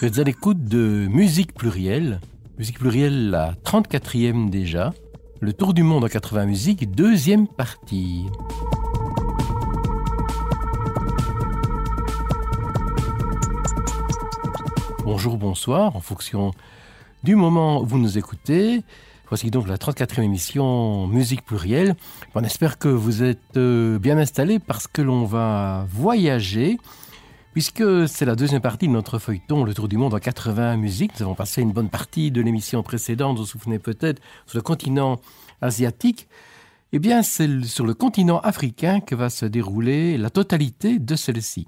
Vous êtes à l'écoute de Musique Plurielle. Musique Plurielle, la 34e déjà. Le Tour du Monde en 80 musiques, deuxième partie. Bonjour, bonsoir, en fonction du moment où vous nous écoutez. Voici donc la 34e émission Musique Plurielle. On espère que vous êtes euh, bien installés parce que l'on va voyager Puisque c'est la deuxième partie de notre feuilleton, le tour du monde en 80 musiques, nous avons passé une bonne partie de l'émission précédente, vous vous souvenez peut-être, sur le continent asiatique, eh bien c'est sur le continent africain que va se dérouler la totalité de celle-ci.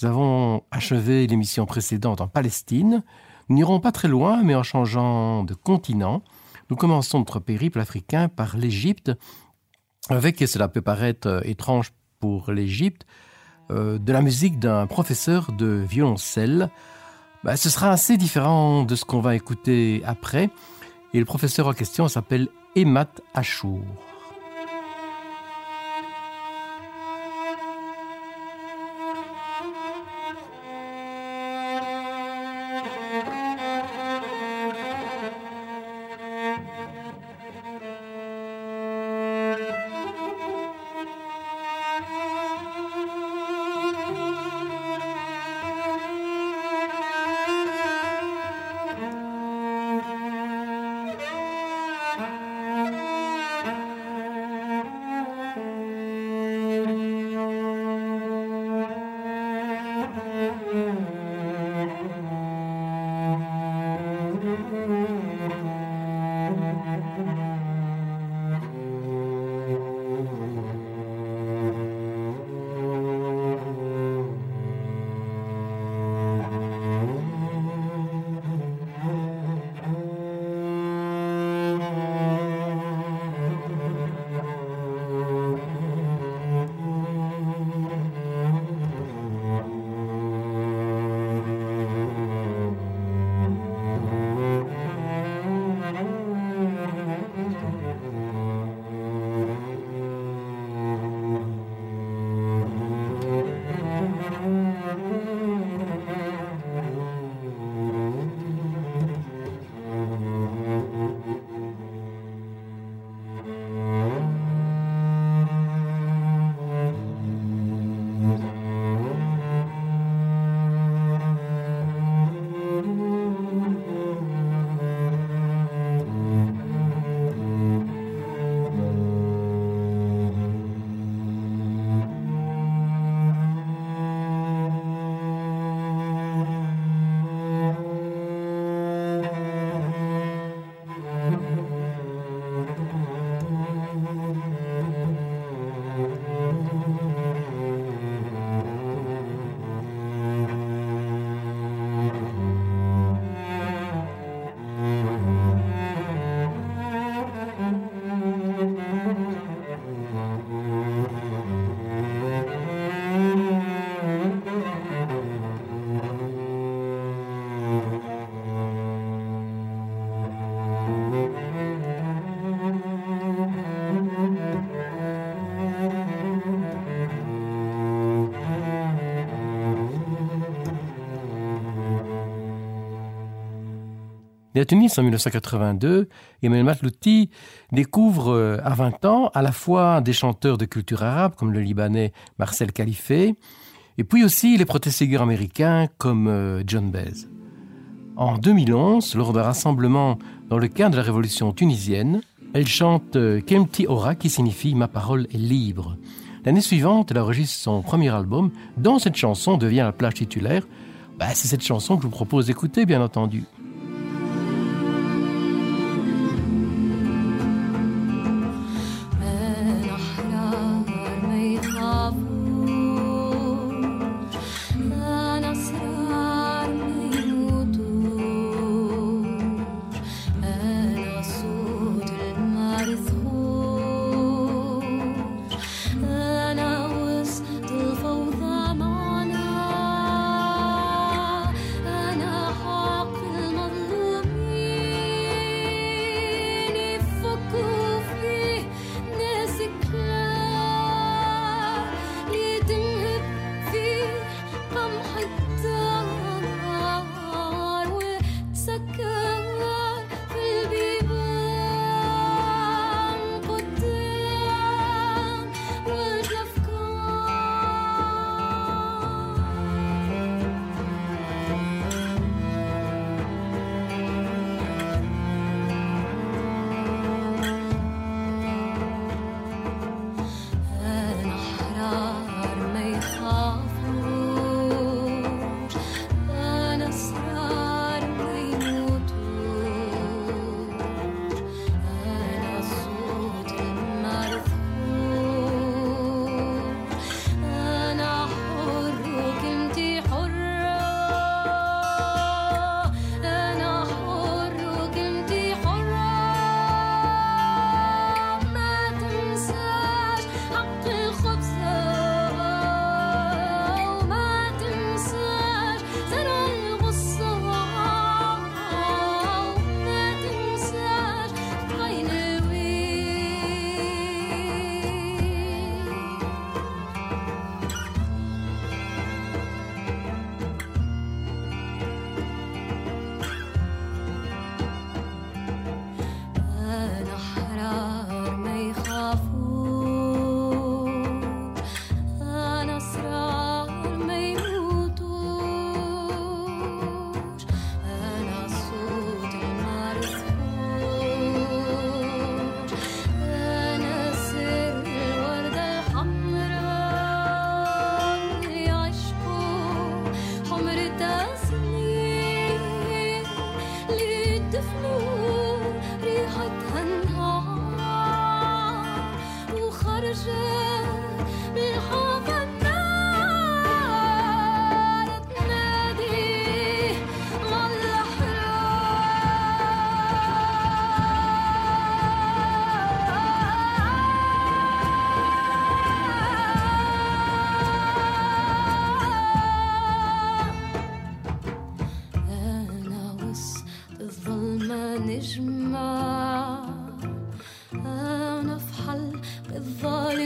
Nous avons achevé l'émission précédente en Palestine, nous n'irons pas très loin, mais en changeant de continent, nous commençons notre périple africain par l'Égypte, avec, et cela peut paraître étrange pour l'Égypte, euh, de la musique d'un professeur de violoncelle. Bah, ce sera assez différent de ce qu'on va écouter après. Et le professeur en question s'appelle Emat Achour. À Tunis en 1982, Emmanuel Matlouti découvre euh, à 20 ans à la fois des chanteurs de culture arabe comme le Libanais Marcel Khalife, et puis aussi les protestants américains comme euh, John Baez. En 2011, lors d'un rassemblement dans le cadre de la révolution tunisienne, elle chante euh, Kemti Ora qui signifie Ma parole est libre. L'année suivante, elle enregistre son premier album, dont cette chanson devient la plage titulaire. Bah, c'est cette chanson que je vous propose d'écouter, bien entendu.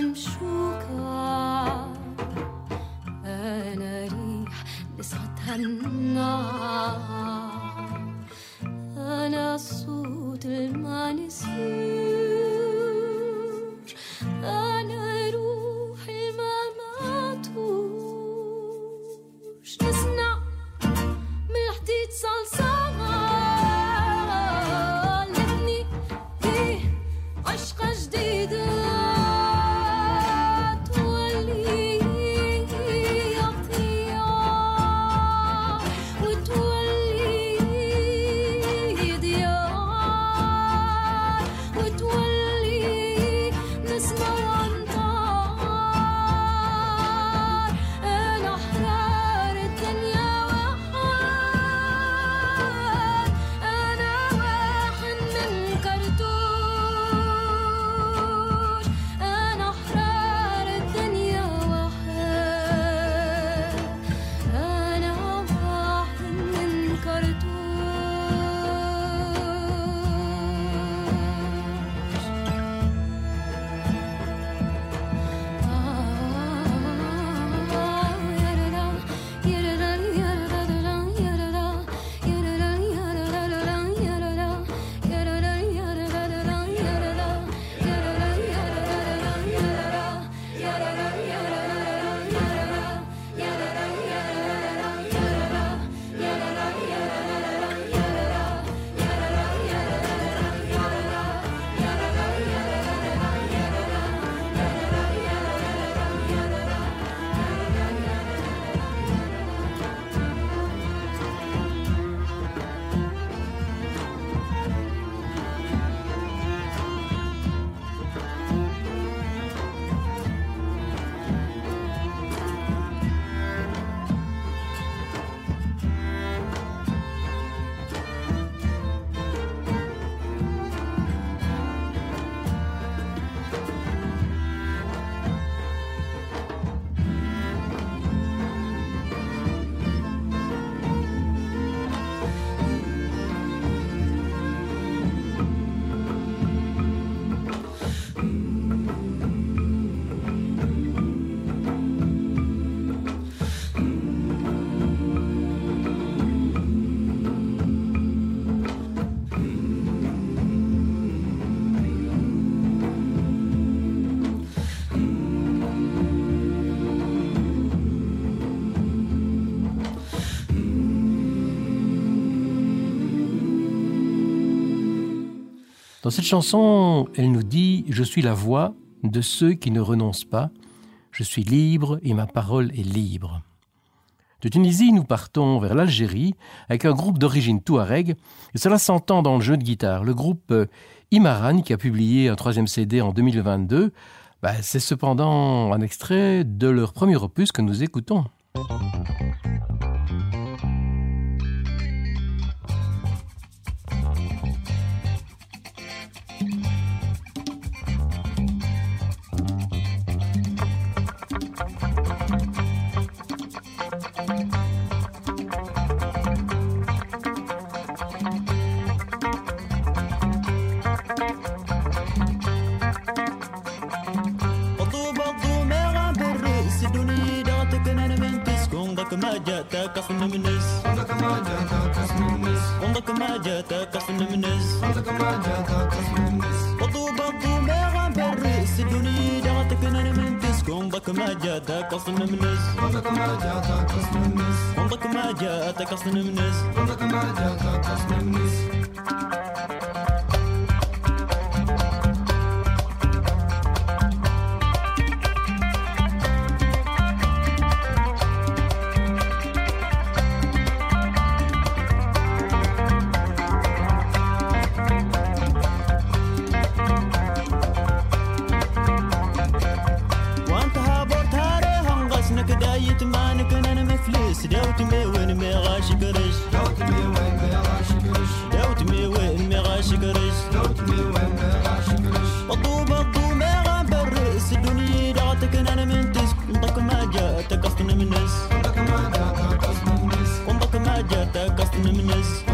نمشوكا أنا ريح لسعتها النار. Dans cette chanson, elle nous dit Je suis la voix de ceux qui ne renoncent pas, je suis libre et ma parole est libre. De Tunisie, nous partons vers l'Algérie avec un groupe d'origine touareg, et cela s'entend dans le jeu de guitare. Le groupe euh, Imaran, qui a publié un troisième CD en 2022, bah, c'est cependant un extrait de leur premier opus que nous écoutons. عمرك ما جاتك اصلا من الناس عمرك ما جاتك اصلا من الناس عمرك ما جاتك اصلا من الناس عمرك ما جاتك اصلا من الناس وضوب الضوم غاب الرئيس الدنيا دعتك انا من تسكن عمرك ما جاتك اصلا من الناس عمرك ما جاتك اصلا من الناس عمرك ما جاتك اصلا من الناس عمرك ما جاتك اصلا من الناس minimiz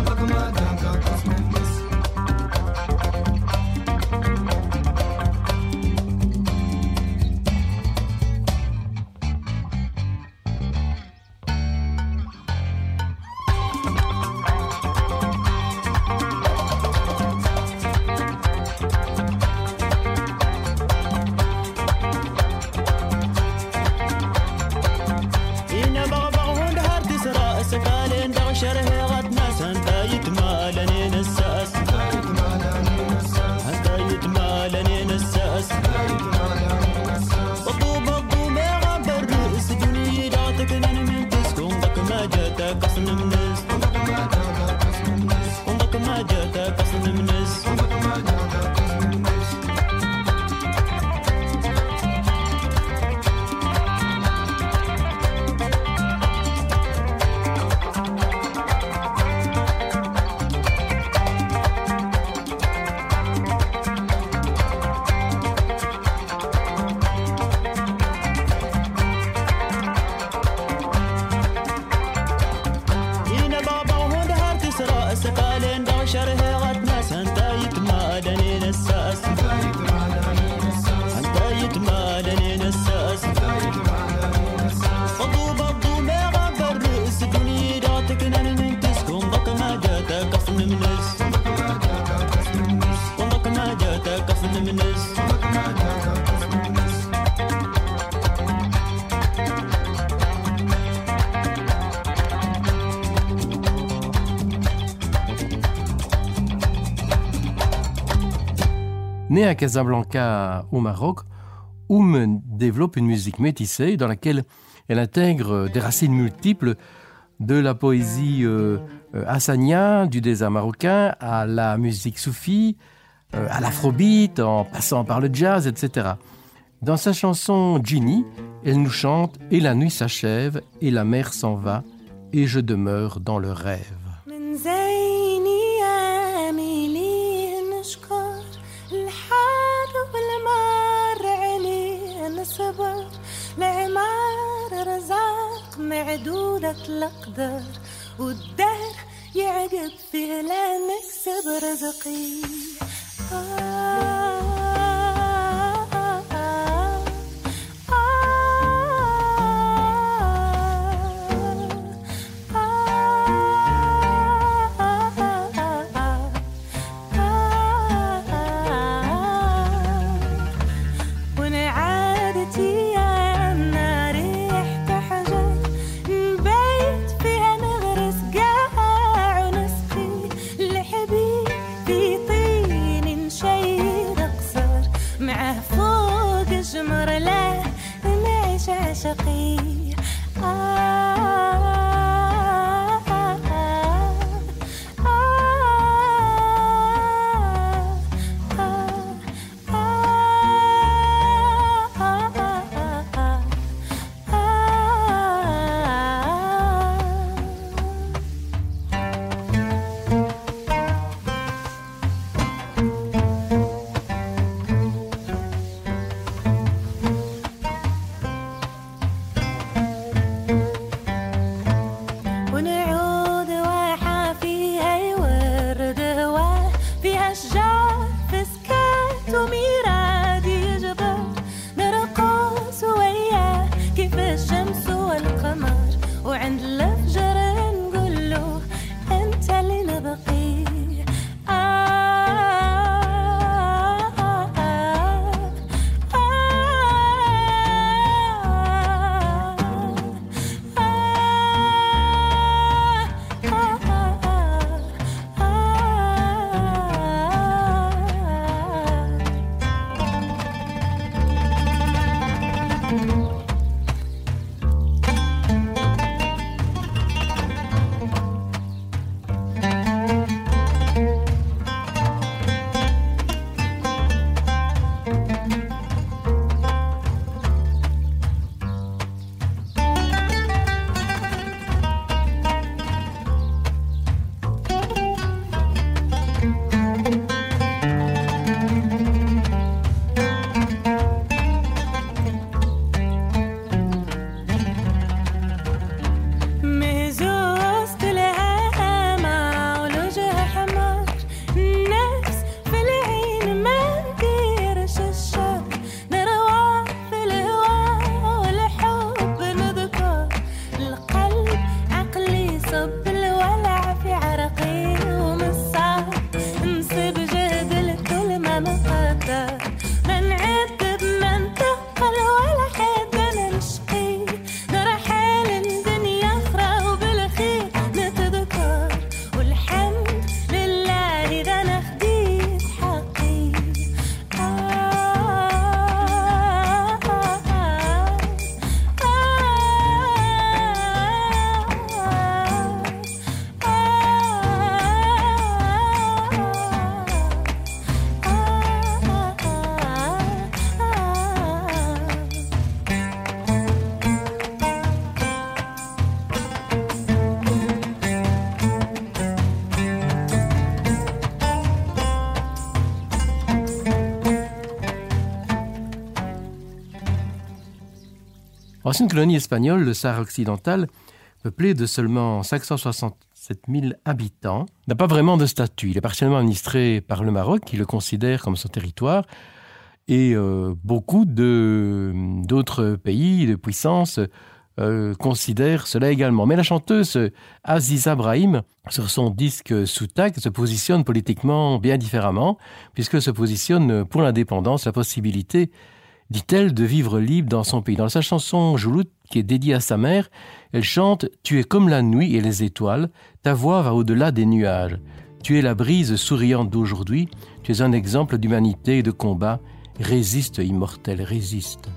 à Casablanca au Maroc, Oum développe une musique métissée dans laquelle elle intègre des racines multiples de la poésie euh, euh, du désert marocain, à la musique soufie, euh, à l'afrobeat, en passant par le jazz, etc. Dans sa chanson Ginny, elle nous chante Et la nuit s'achève, et la mer s'en va, et je demeure dans le rêve. غيرك الأقدار والدهر يعجب في هلامك سب رزقي. آه. Ancienne colonie espagnole, le Sahara occidental, peuplé de seulement 567 000 habitants, n'a pas vraiment de statut. Il est partiellement administré par le Maroc, qui le considère comme son territoire, et euh, beaucoup d'autres pays de puissance euh, considèrent cela également. Mais la chanteuse Aziza Brahim, sur son disque Soutak, se positionne politiquement bien différemment, puisque se positionne pour l'indépendance, la possibilité dit-elle, de vivre libre dans son pays. Dans sa chanson Joulout, qui est dédiée à sa mère, elle chante Tu es comme la nuit et les étoiles, ta voix va au-delà des nuages. Tu es la brise souriante d'aujourd'hui, tu es un exemple d'humanité et de combat. Résiste, immortel, résiste.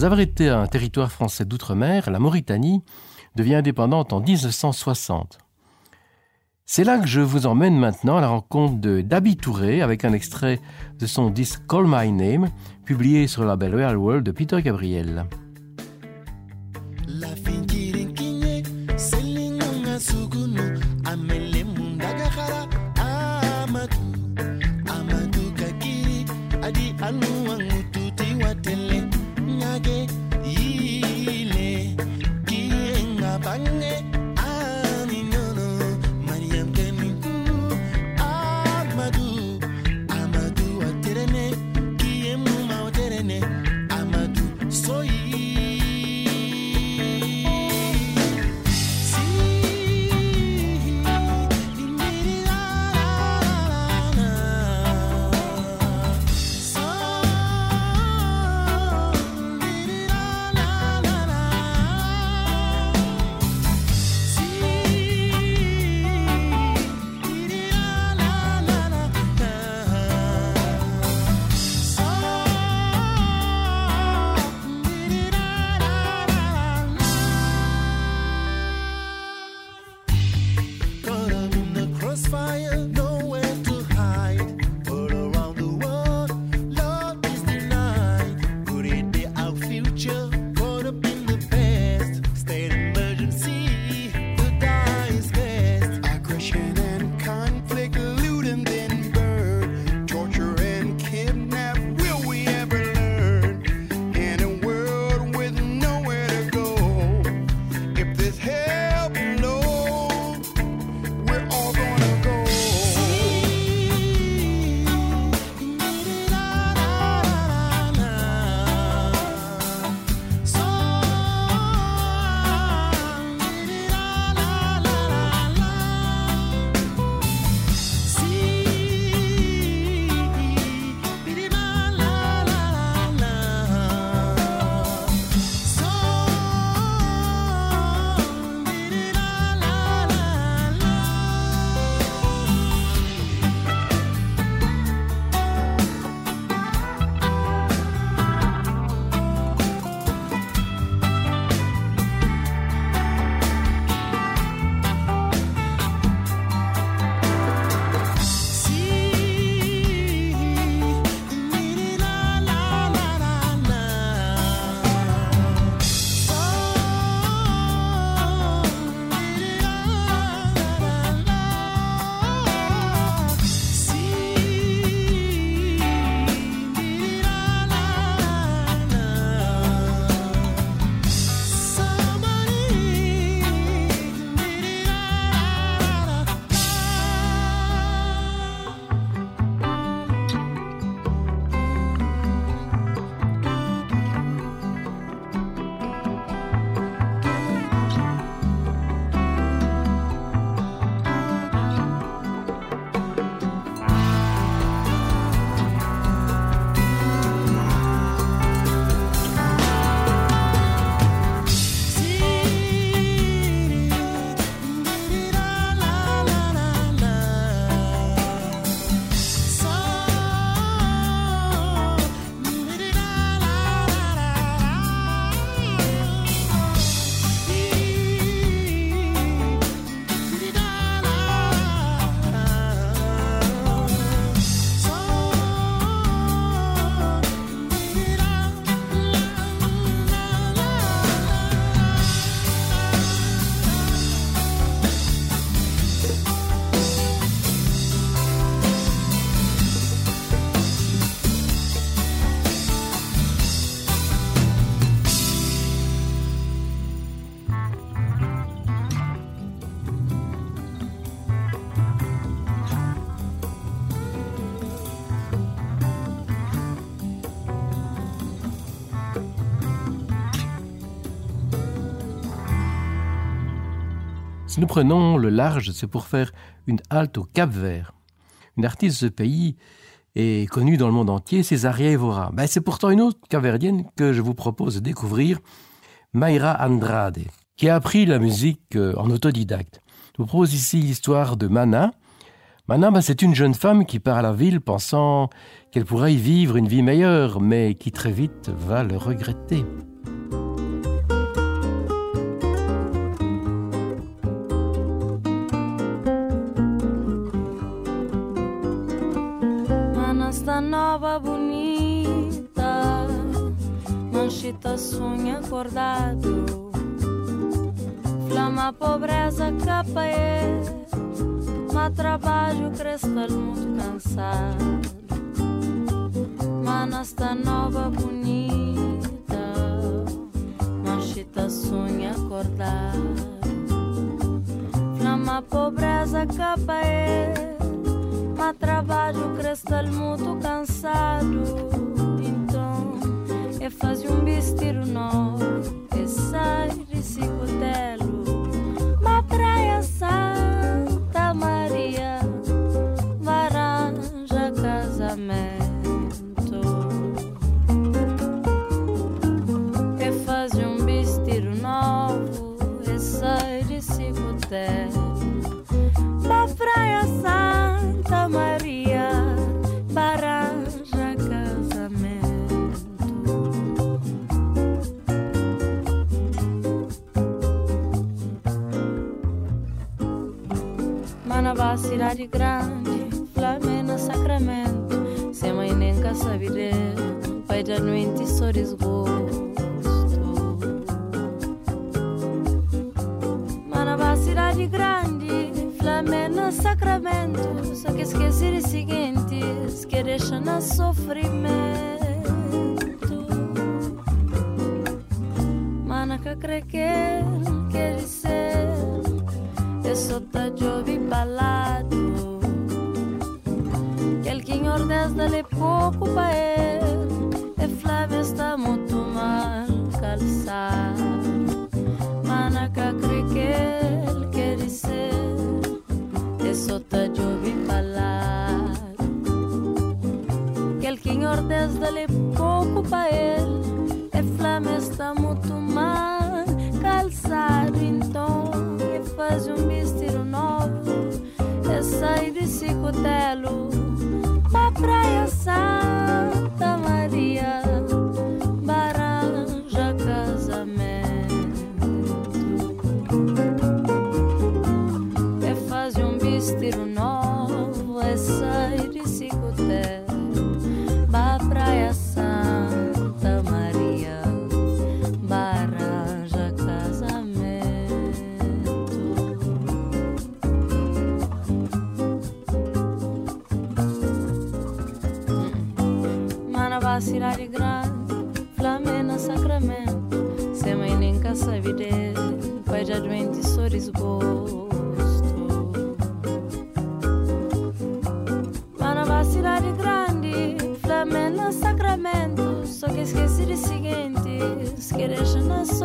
Après avoir été un territoire français d'outre-mer, la Mauritanie devient indépendante en 1960. C'est là que je vous emmène maintenant à la rencontre de Dabi Touré avec un extrait de son disque Call My Name, publié sur le label Real World de Peter Gabriel. Nous prenons le large, c'est pour faire une halte au Cap Vert. Une artiste de ce pays est connue dans le monde entier, Césaria Evora. Ben, c'est pourtant une autre caverdienne que je vous propose de découvrir, Mayra Andrade, qui a appris la musique euh, en autodidacte. Je vous propose ici l'histoire de Mana. Mana, ben, c'est une jeune femme qui part à la ville pensant qu'elle pourrait y vivre une vie meilleure, mais qui très vite va le regretter. Nova bonita Manchita sonha acordado. Flama pobreza capa é Mas trabalho crestal muito cansado. Manasta nova bonita Manchita sonha acordado. Flama pobreza capa é Mas trabalho crestal muito cansado. Então é fazer um vestido novo E sai de cicotelo Ma praia Santa Maria Varanja casamento. É fazer um vestido novo E sai de cicotelo Ma praia Santa Maria Baranja casamento. Manabá cidade grande Flamena Sacramento. Se mãe nem saber Pai da noite só desgosto. Manabá cidade grande Flamengo, Sacramento. Só que esquecer os seguintes que deixam na sofrimento. Manaca crequer, quer dizer, eu só tá de ouvir balado. Quelqu'un ordez dale pouco pa ele, e Flávia está muito mal calçada. Manaca crequer. de sota yo vi falar que el Quinhor desde pouco pa ele é flama está muito mal. Calçado então e faz um mistério novo é sair de Cicotelo pra Praia Santa Maria. sempre se couder Ba Praia Santa Maria Baranja Casamento. Manabá Cidade Grande Flamengo Sacramento Sem mãe nem caça vide Pai de Advente sorriso skittish and us.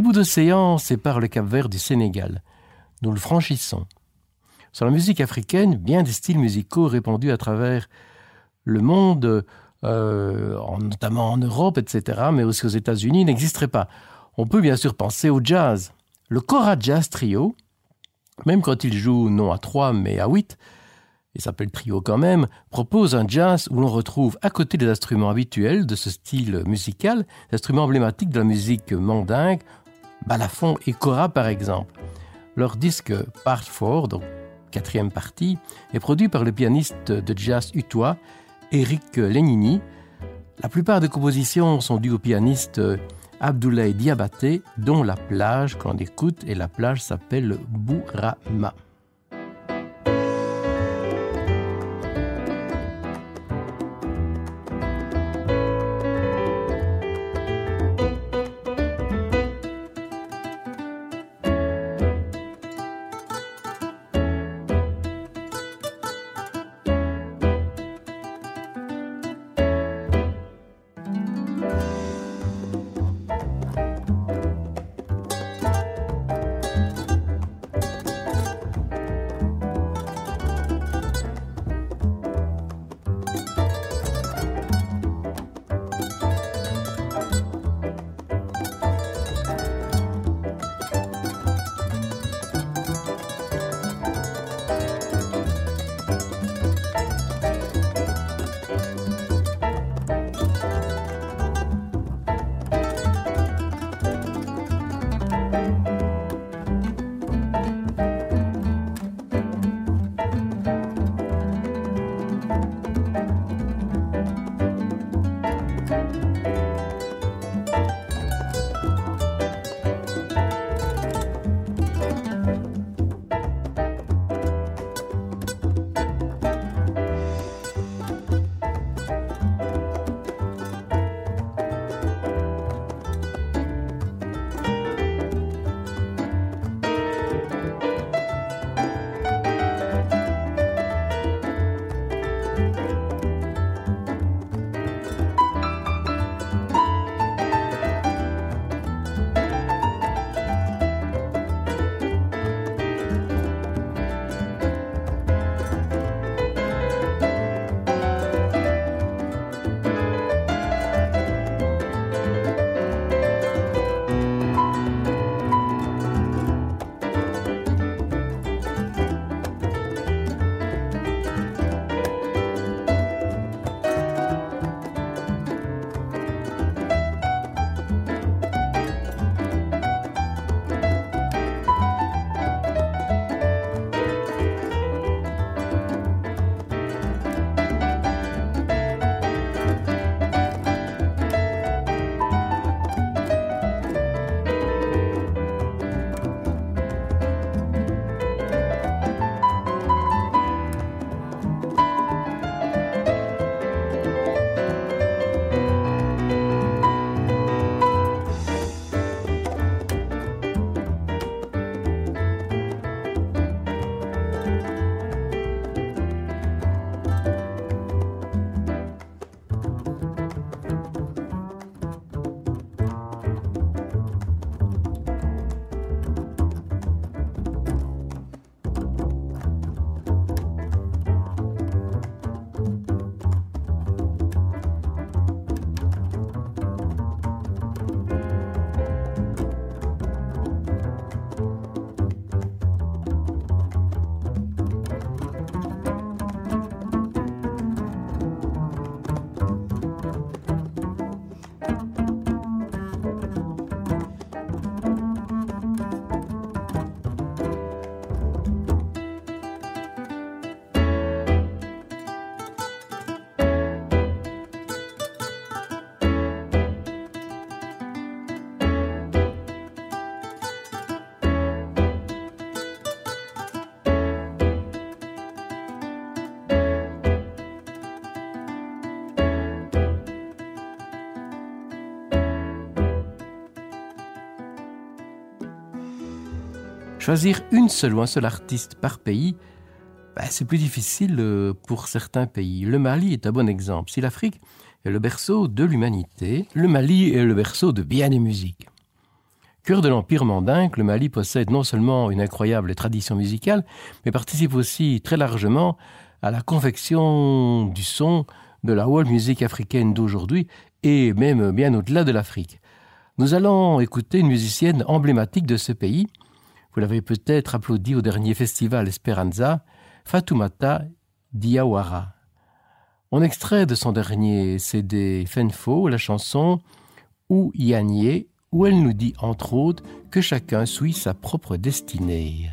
Petit bout d'océan sépare le Cap Vert du Sénégal. Nous le franchissons. Sur la musique africaine, bien des styles musicaux répandus à travers le monde euh, notamment en Europe, etc., mais aussi aux États-Unis, n'existerait pas. On peut bien sûr penser au jazz. Le Cora Jazz Trio, même quand il joue non à 3 mais à 8, et s'appelle trio quand même, propose un jazz où l'on retrouve à côté des instruments habituels de ce style musical, instruments emblématiques de la musique mandingue, balafon et cora par exemple. Leur disque Part 4, donc quatrième partie, est produit par le pianiste de jazz utois Eric Lenini. La plupart des compositions sont dues au pianiste Abdoulaye Diabaté, dont la plage qu'on écoute et la plage s'appelle Bourama. Choisir une seule ou un seul artiste par pays, bah, c'est plus difficile euh, pour certains pays. Le Mali est un bon exemple. Si l'Afrique est le berceau de l'humanité, le Mali est le berceau de bien des musiques. Cœur de l'Empire mandingue, le Mali possède non seulement une incroyable tradition musicale, mais participe aussi très largement à la confection du son de la world music africaine d'aujourd'hui et même bien au-delà de l'Afrique. Nous allons écouter une musicienne emblématique de ce pays. Vous l'avez peut-être applaudi au dernier festival Esperanza, Fatoumata Diawara. On extrait de son dernier CD Fenfo la chanson Ou Yanye, où elle nous dit entre autres que chacun suit sa propre destinée.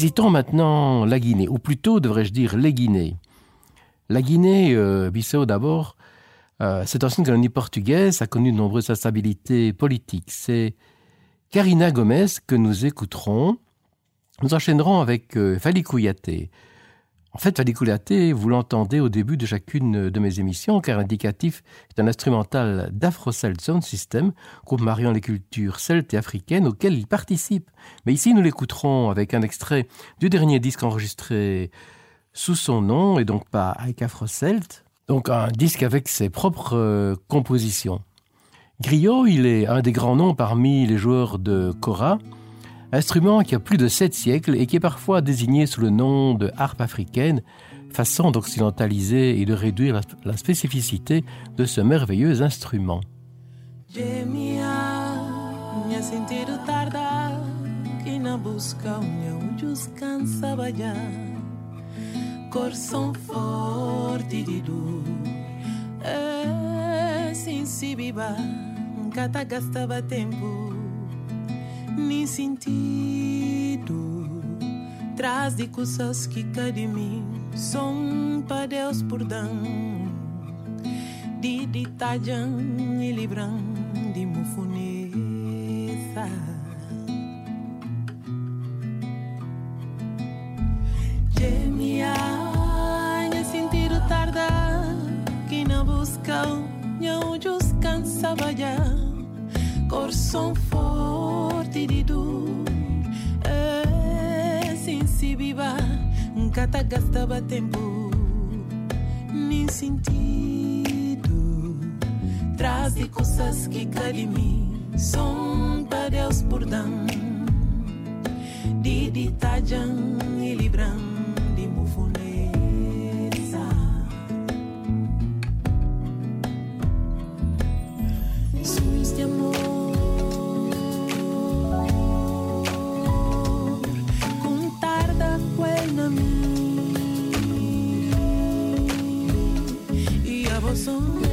Visitons maintenant la Guinée, ou plutôt devrais-je dire les Guinées. La Guinée, euh, Bissau d'abord, euh, cette ancienne colonie portugaise a connu de nombreuses instabilités politiques. C'est Karina Gomez que nous écouterons. Nous enchaînerons avec euh. En fait, Fadikulaté, vous l'entendez au début de chacune de mes émissions, car l'indicatif est un instrumental d'Afro-Celt Sound System, groupe mariant les cultures celtes et africaines auxquelles il participe. Mais ici, nous l'écouterons avec un extrait du dernier disque enregistré sous son nom et donc pas avec Afro-Celt. Donc un disque avec ses propres euh, compositions. Griot, il est un des grands noms parmi les joueurs de kora, instrument qui a plus de sept siècles et qui est parfois désigné sous le nom de harpe africaine, façon d'occidentaliser et de réduire la, spécificité de ce merveilleux instrument. Nem sentido. Traz de coisas que cá de mim, são para Deus por dar. di di tajang ilibrang di mufunesa Gemia nya sentido tarda que na busca nya ujus cansava ya coração forte martiridu é esinsibiba nkata gasta tempo, nin sentido. Traz de coisas que calimi são para Deus por dan didi tajan e libran de mufune enemy. Yabosong.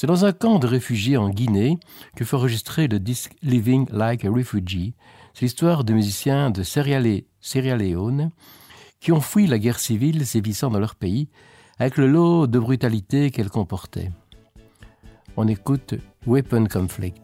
C'est dans un camp de réfugiés en Guinée que fut enregistré le disque Living Like a Refugee. C'est l'histoire de musiciens de Sierra Le- Sierra Leone qui ont fui la guerre civile sévissant dans leur pays avec le lot de brutalité qu'elle comportait. On écoute Weapon Conflict.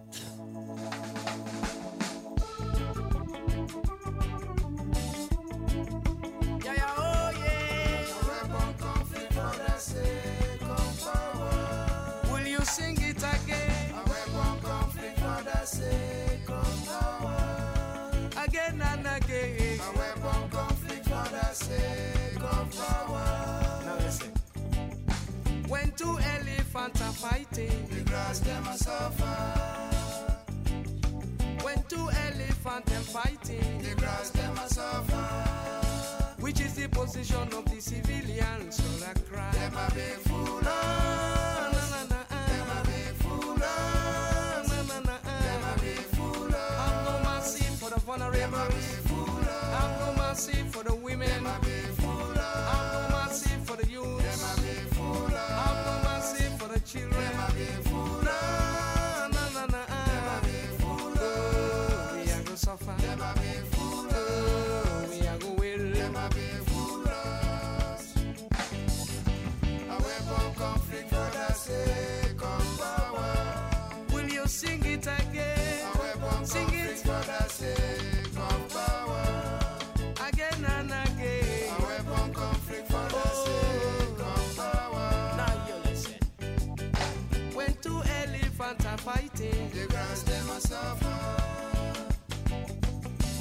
Elephants are fighting, the grass them a suffer.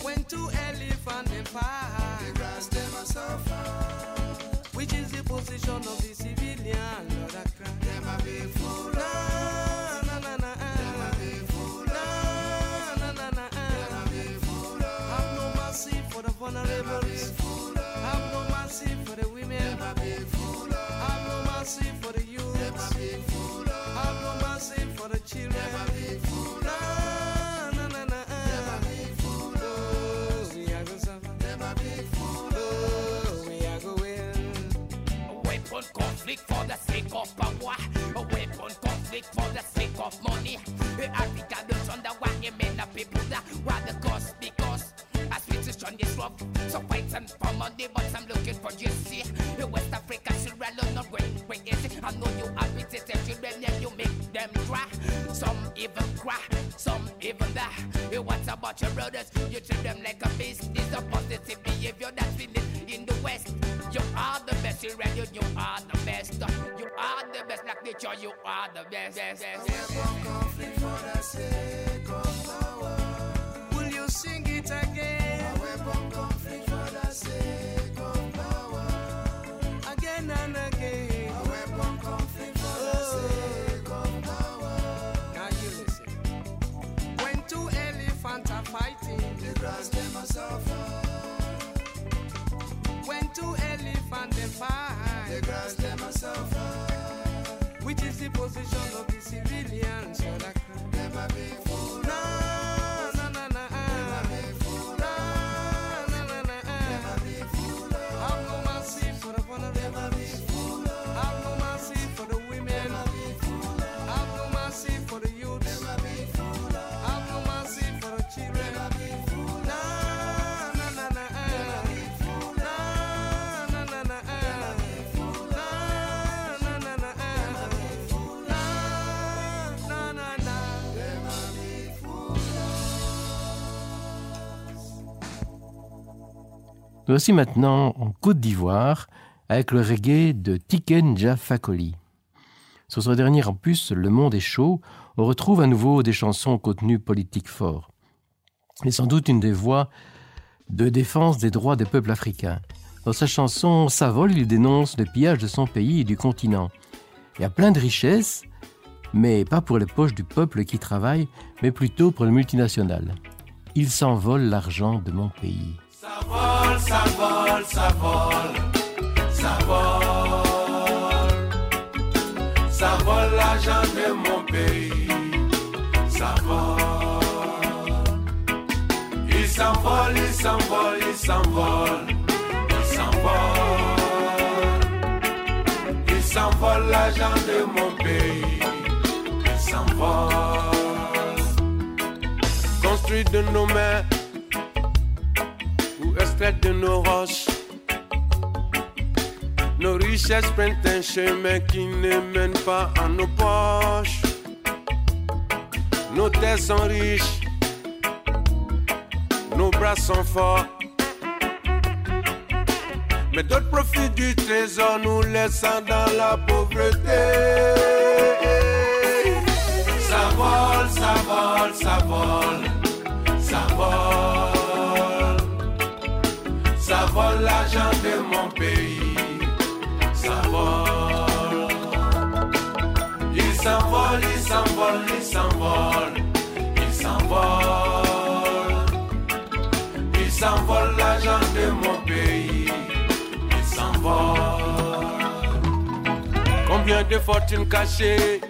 When two elephants they fight, the grass them a suffer. Which is the position of the civilian? Lord, I cry. Them a be fool. Conflict for the sake of power. A weapon conflict for the sake of money. The Africa don't why you made the people that why the cost because a situation is rough. So fights and for money, but I'm looking for justice. The West Africa Sierra Leone not going crazy. I know you have visited children and you make them cry. Some even cry, some even die. Hey, What about your brothers? You treat them like Nature, you are the best. best, best, best, best. conflict for the sake of power. Will you sing it again? Away from conflict for the sake of power. Again and again. Away from conflict for the sake of power. Now you listen. When two elephants are fighting, the grass them suffer. When two elephants fight, the grass them suffer position of the civilians, so never. Nous voici maintenant en Côte d'Ivoire avec le reggae de Tiken Jah Fakoly. Sur ce dernier opus, Le Monde est chaud, on retrouve à nouveau des chansons au contenu politique fort. Et sans doute une des voix de défense des droits des peuples africains. Dans sa chanson Savol, il dénonce le pillage de son pays et du continent. Il y a plein de richesses, mais pas pour les poches du peuple qui travaille, mais plutôt pour le multinational. Il s'envole l'argent de mon pays. Ça vole, ça vole, ça vole, ça vole. Ça vole l'argent de mon pays, ça vole. Il s'envole, il s'envole, il s'envole, il s'envole. Il s'envole l'argent de mon pays, il s'envole. Construit de nos mains de nos roches. Nos richesses prennent un chemin qui ne mène pas à nos poches. Nos terres sont riches, nos bras sont forts. Mais d'autres profitent du trésor, nous laissant dans la pauvreté. Ça vole, ça vole, ça vole, ça vole. Pays. Ça vole. Il s'envole, il s'envole, il s'envole. Il s'envole. Il s'envole l'argent de mon pays. Il s'envole. Combien de fortunes cachées,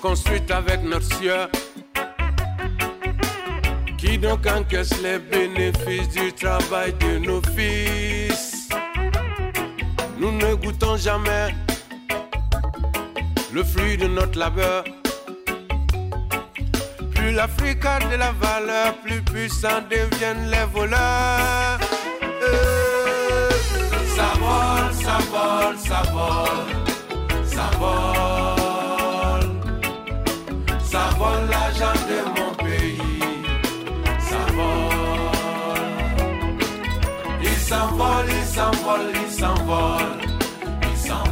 construites avec notre sueur. Qui donc encaisse les bénéfices du travail de nos fils? Nous ne goûtons jamais le fruit de notre labeur. Plus l'Afrique a de la valeur, plus puissants deviennent les voleurs. Euh, ça vole, ça vole, ça vole, ça vole. Ça vole l'argent de mon pays. Ça vole. Il s'envole, il s'envole, il vó, em São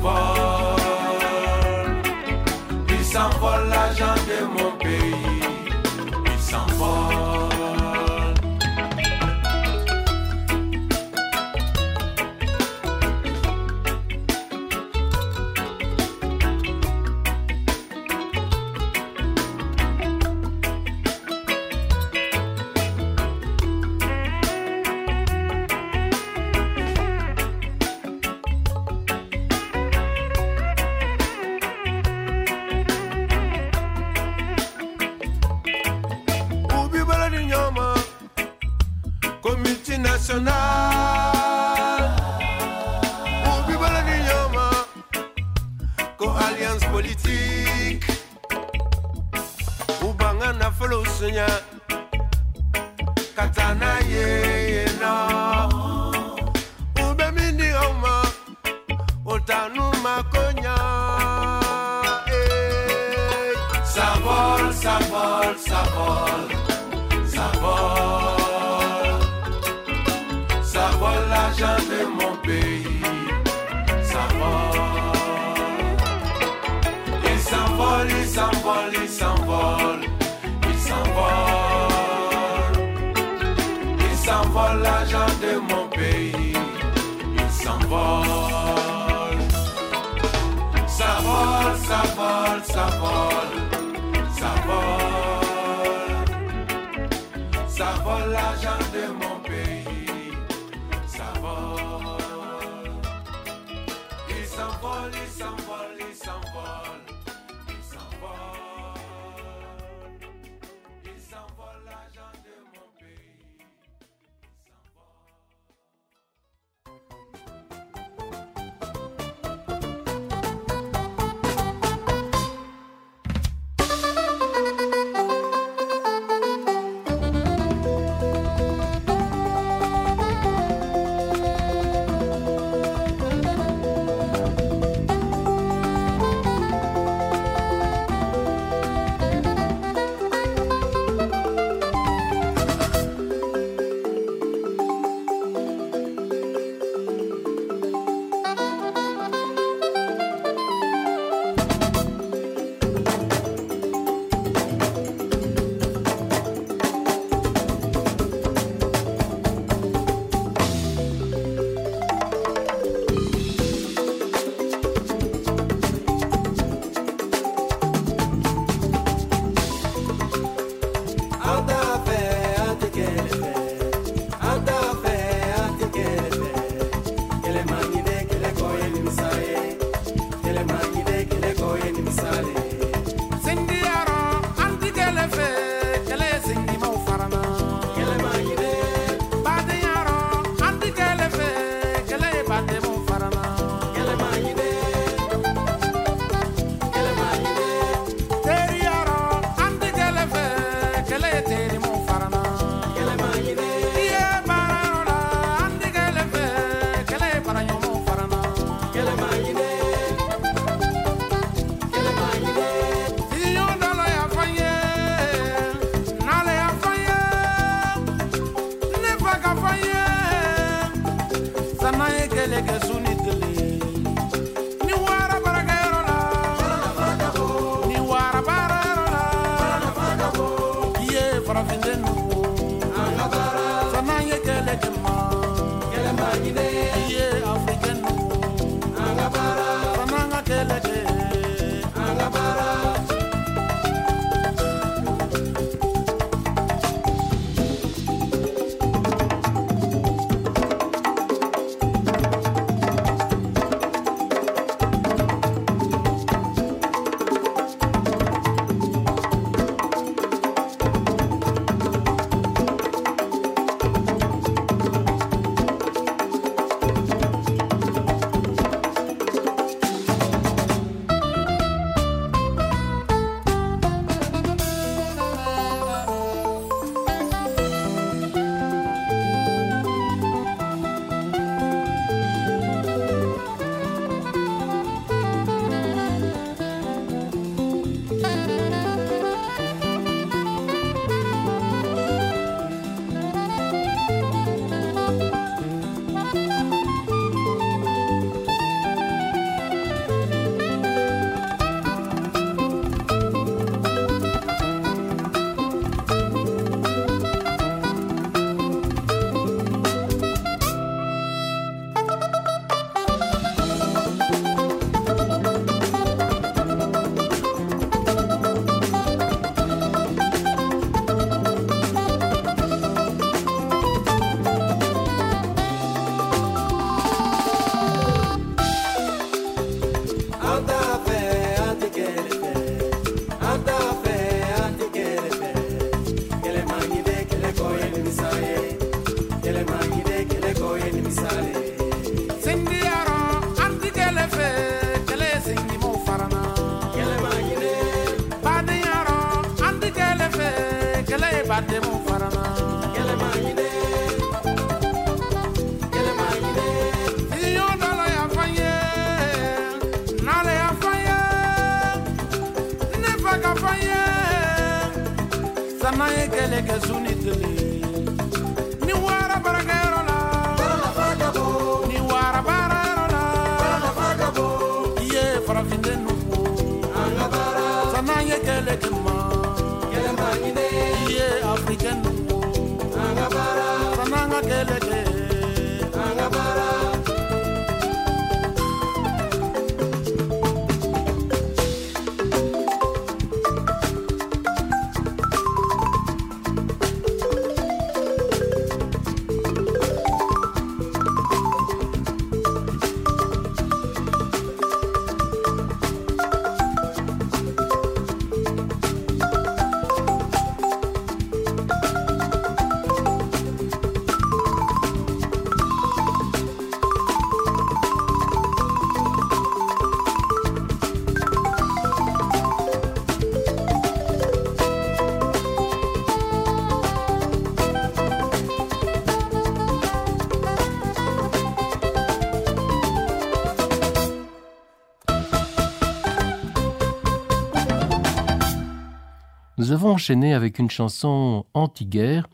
avons enchaîné avec une chanson anti-guerre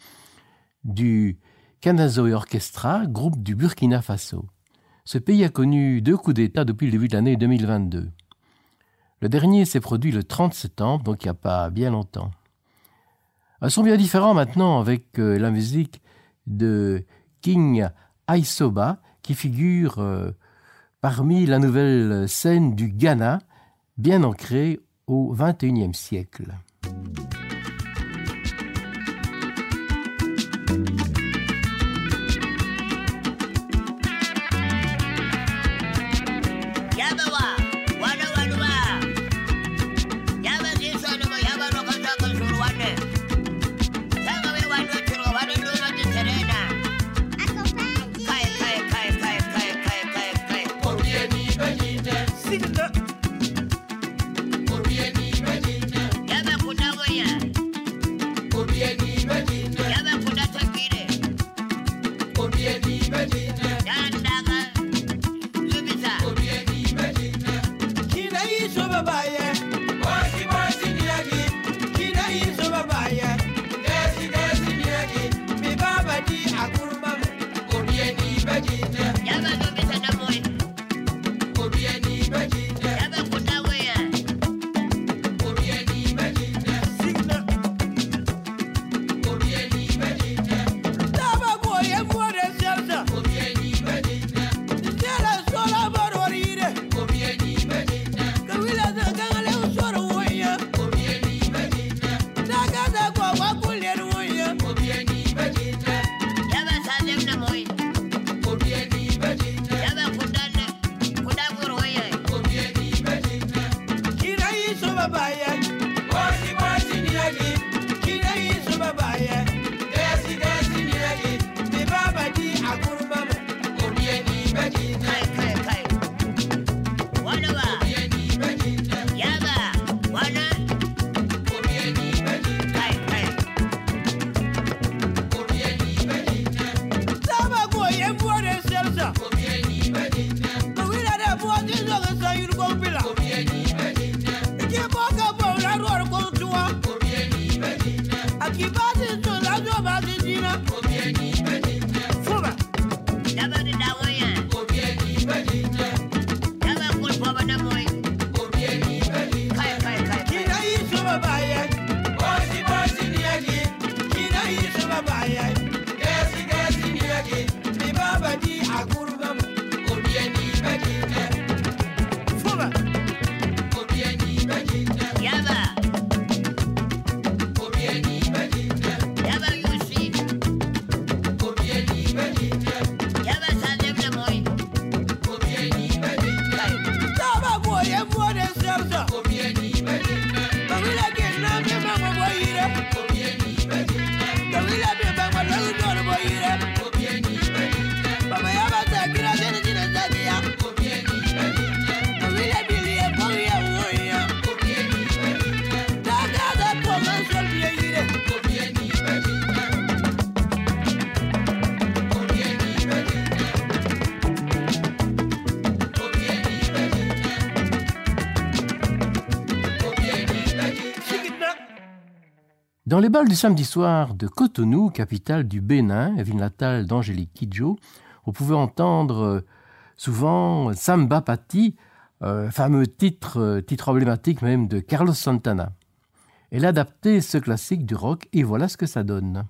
du Kanazoe Orchestra, groupe du Burkina Faso. Ce pays a connu deux coups d'État depuis le début de l'année 2022. Le dernier s'est produit le 30 septembre, donc il n'y a pas bien longtemps. Un son bien différent maintenant avec euh, la musique de King Aisoba qui figure euh, parmi la nouvelle scène du Ghana, bien ancrée au XXIe siècle. Dans les balles du samedi soir de Cotonou, capitale du Bénin, ville natale d'Angélique Kidjo, vous pouvez entendre euh, souvent Samba Pati, euh, fameux titre, euh, titre emblématique même de Carlos Santana. Elle a adapté ce classique du rock et voilà ce que ça donne.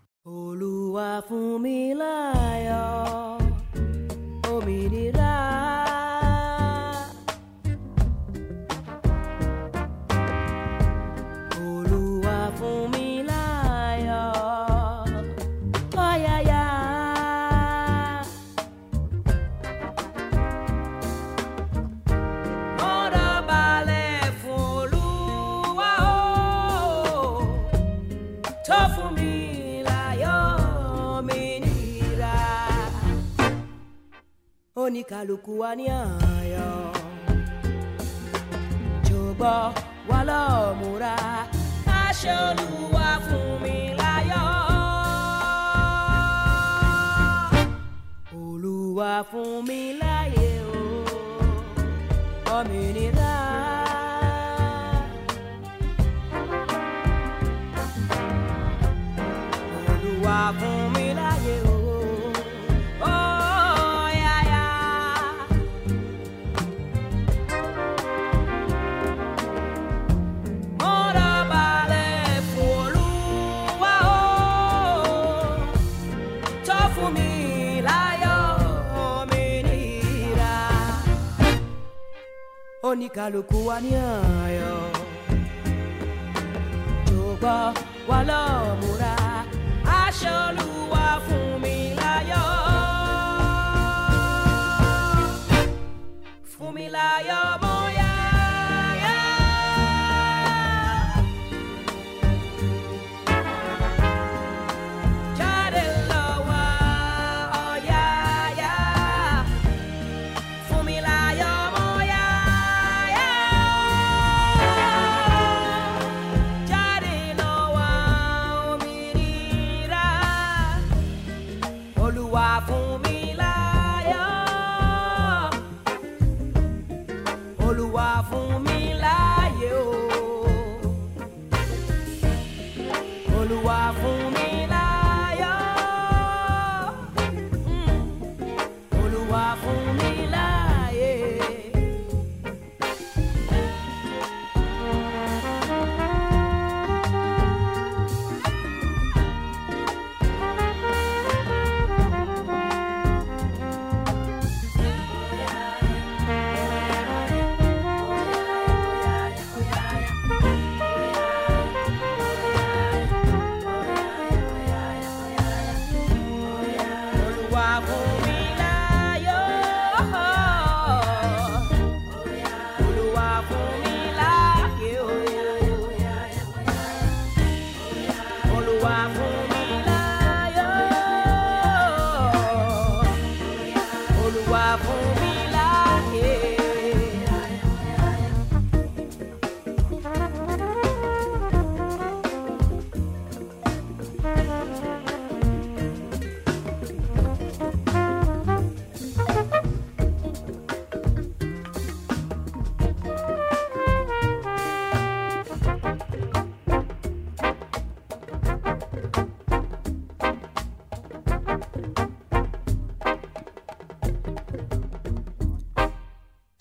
Oníkàlùkù wa ní àyọ̀ jọ̀gbọ́ wa lọ́ọ́ múra aṣọ olúwa fún mi láyọ̀. olúwa fún mi láyé o òmìnira. Oníkàlùkù wa ní ayọ̀ jọ̀gbọ́ wa lọ́ọ́ múra aṣọ olúwa fún mi láyọ̀. fún mi láyọ̀ mo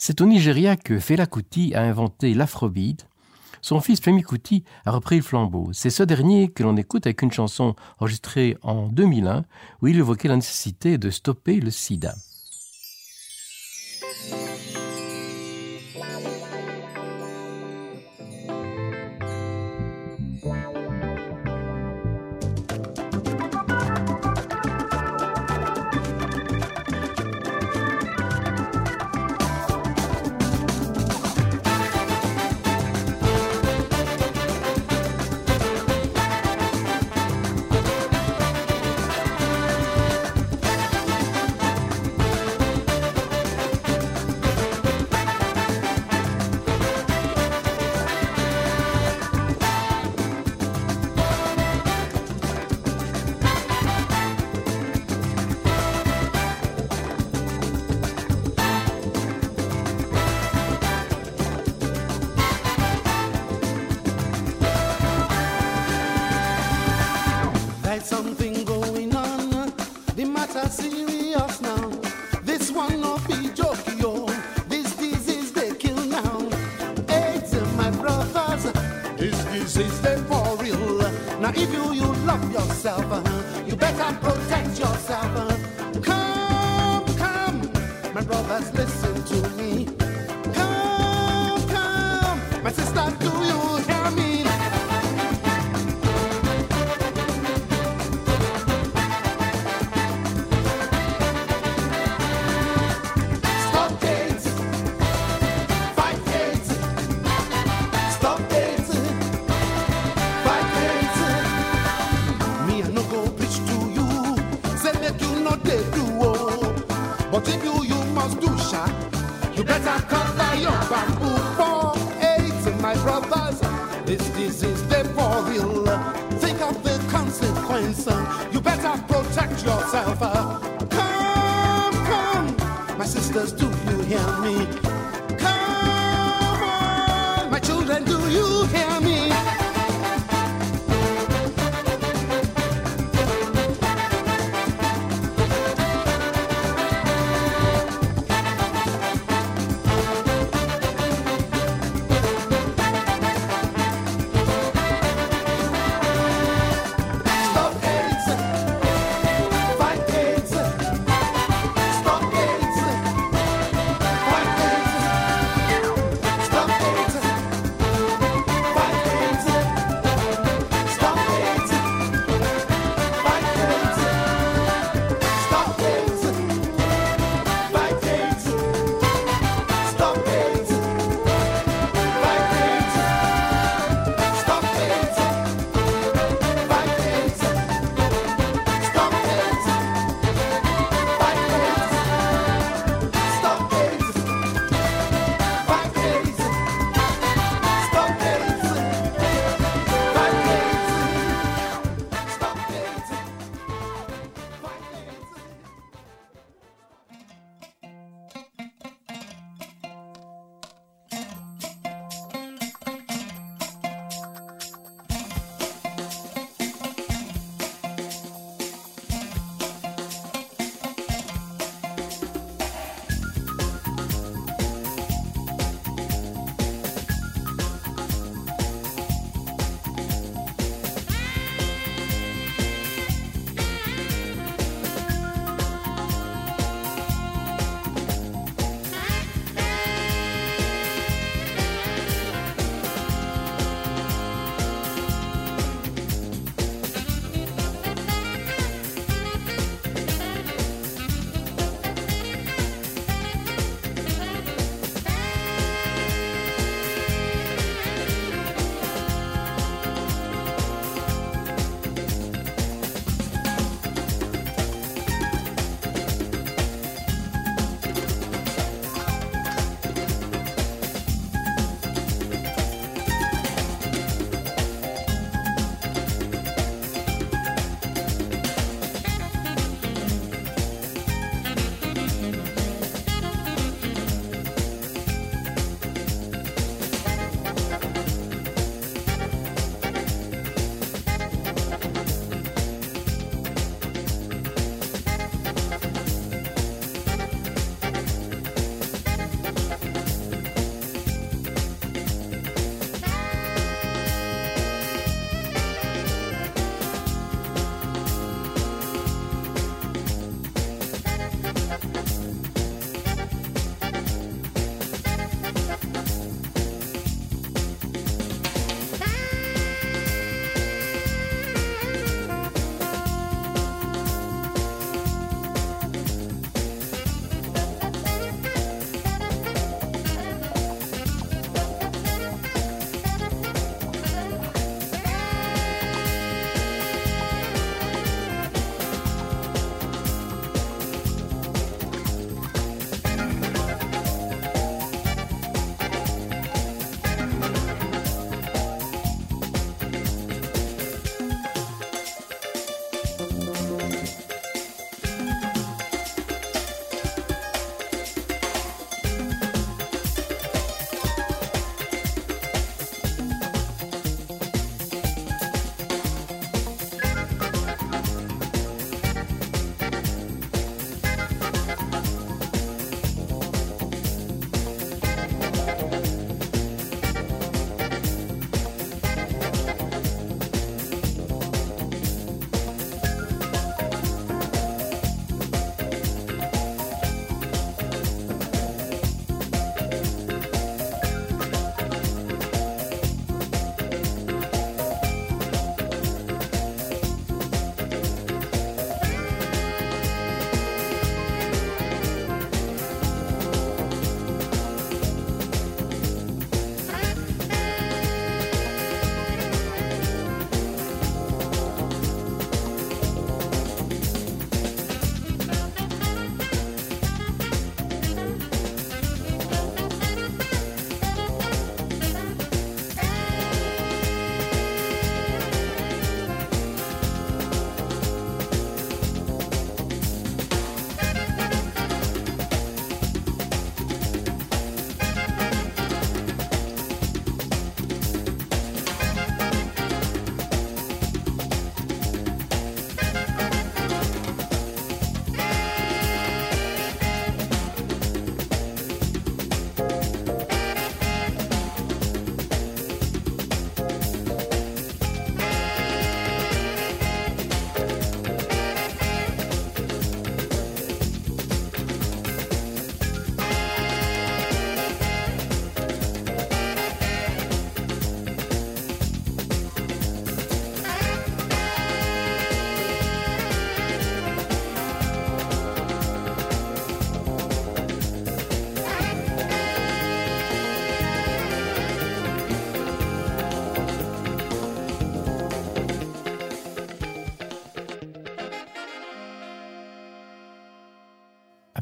C'est au Nigeria que Fela Kuti a inventé l'afrobeat. Son fils Femi Kuti a repris le flambeau. C'est ce dernier que l'on écoute avec une chanson enregistrée en 2001 où il évoquait la nécessité de stopper le sida.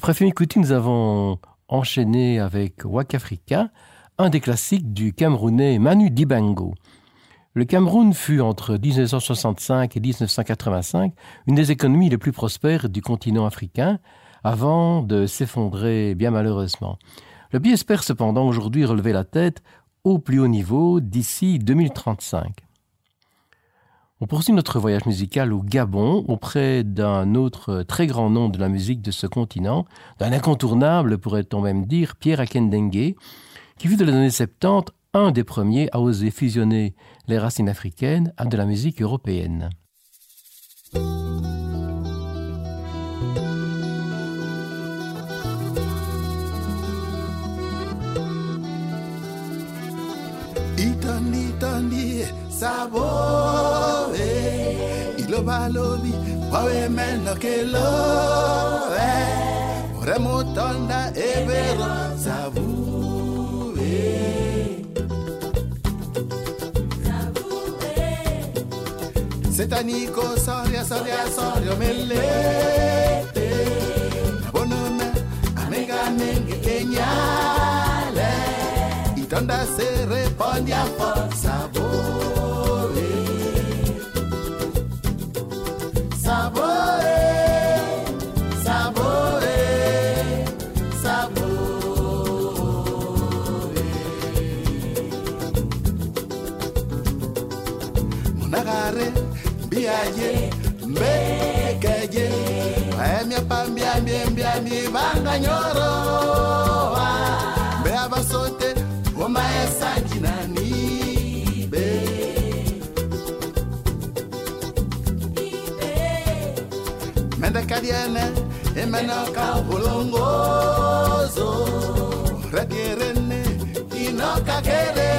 Après Femi Kuti, nous avons enchaîné avec Wak Africa, un des classiques du Camerounais Manu Dibango. Le Cameroun fut entre 1965 et 1985 une des économies les plus prospères du continent africain, avant de s'effondrer bien malheureusement. Le pays espère cependant aujourd'hui relever la tête au plus haut niveau d'ici 2035. On poursuit notre voyage musical au Gabon auprès d'un autre très grand nom de la musique de ce continent, d'un incontournable pourrait-on même dire, Pierre Akendengue, qui fut de les années 70 un des premiers à oser fusionner les racines africaines à de la musique européenne. itandi tandi sabowe iloba lobi wawe meno kelowe ore motonda evero sabuwe Setanico, soria, soria, soria, mellette quando a serra pode a força Sabore, sabore, sabore, sabore. Munagare, biaye, mbekaye, mbia, mbia, mbia, mbia, mbia, mbia, mbia, acadienne et menoka bolongozo radierne inokakele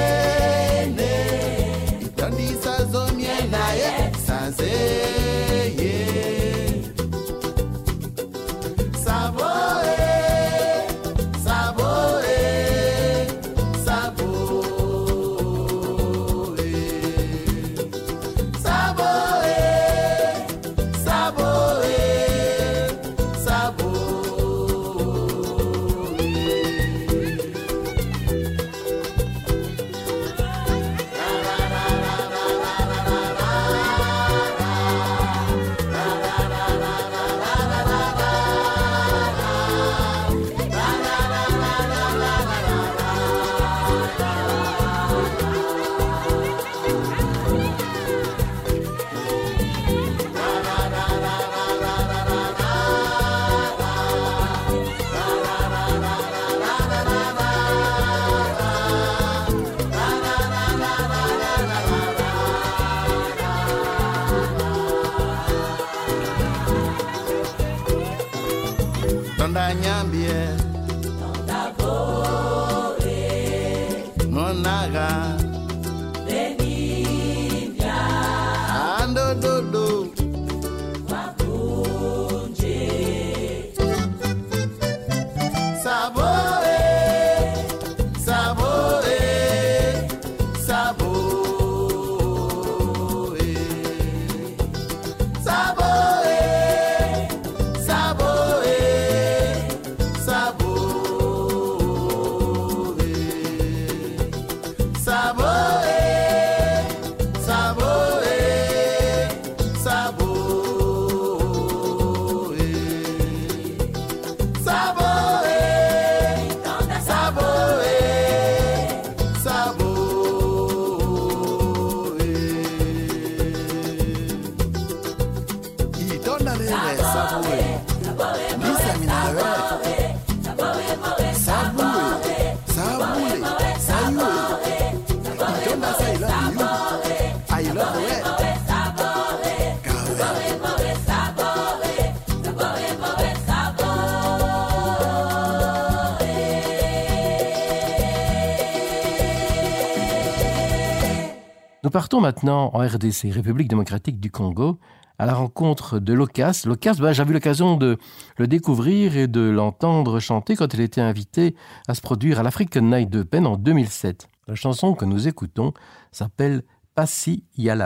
Partons maintenant en RDC, République démocratique du Congo, à la rencontre de Locas. Locas, bah, j'avais eu l'occasion de le découvrir et de l'entendre chanter quand il était invité à se produire à l'African Night de Pen en 2007. La chanson que nous écoutons s'appelle Passi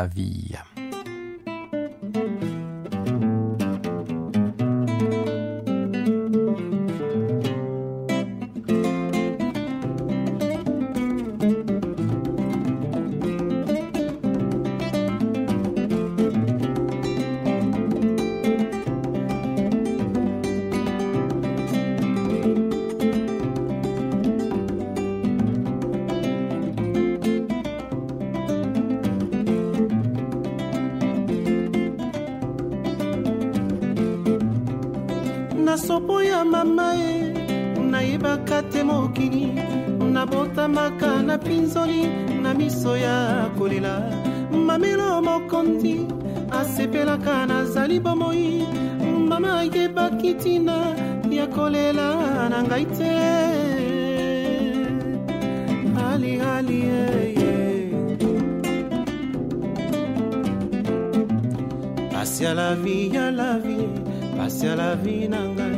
vie. Nabotamaka na mpinzoli na miso ya kolela. Mamelo mokonzi asepelaka nazali bomoi. Mama ayebaki ntina ya kolela na ngai te. Halihali yeye pasi ya la vie ya la vie pasi ya la vie na ngai.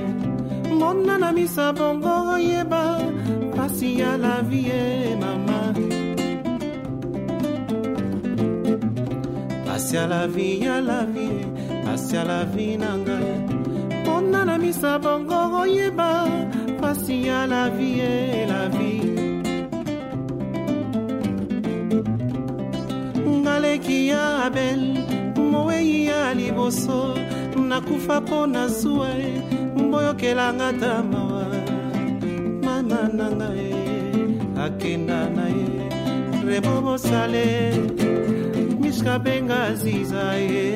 Mona na misa bongo si à la vie est maman. Passe la vie, à la vie, passe à la vie nanga. Pona na misa bongo yeba, passe à la vie la vie. Ngaleki ya abel, moe ya liboso, nakufa po na zuwe, mboyokelanga tamawa. na na na na akenda na ye. Rebo bosale miska benga ziza ye.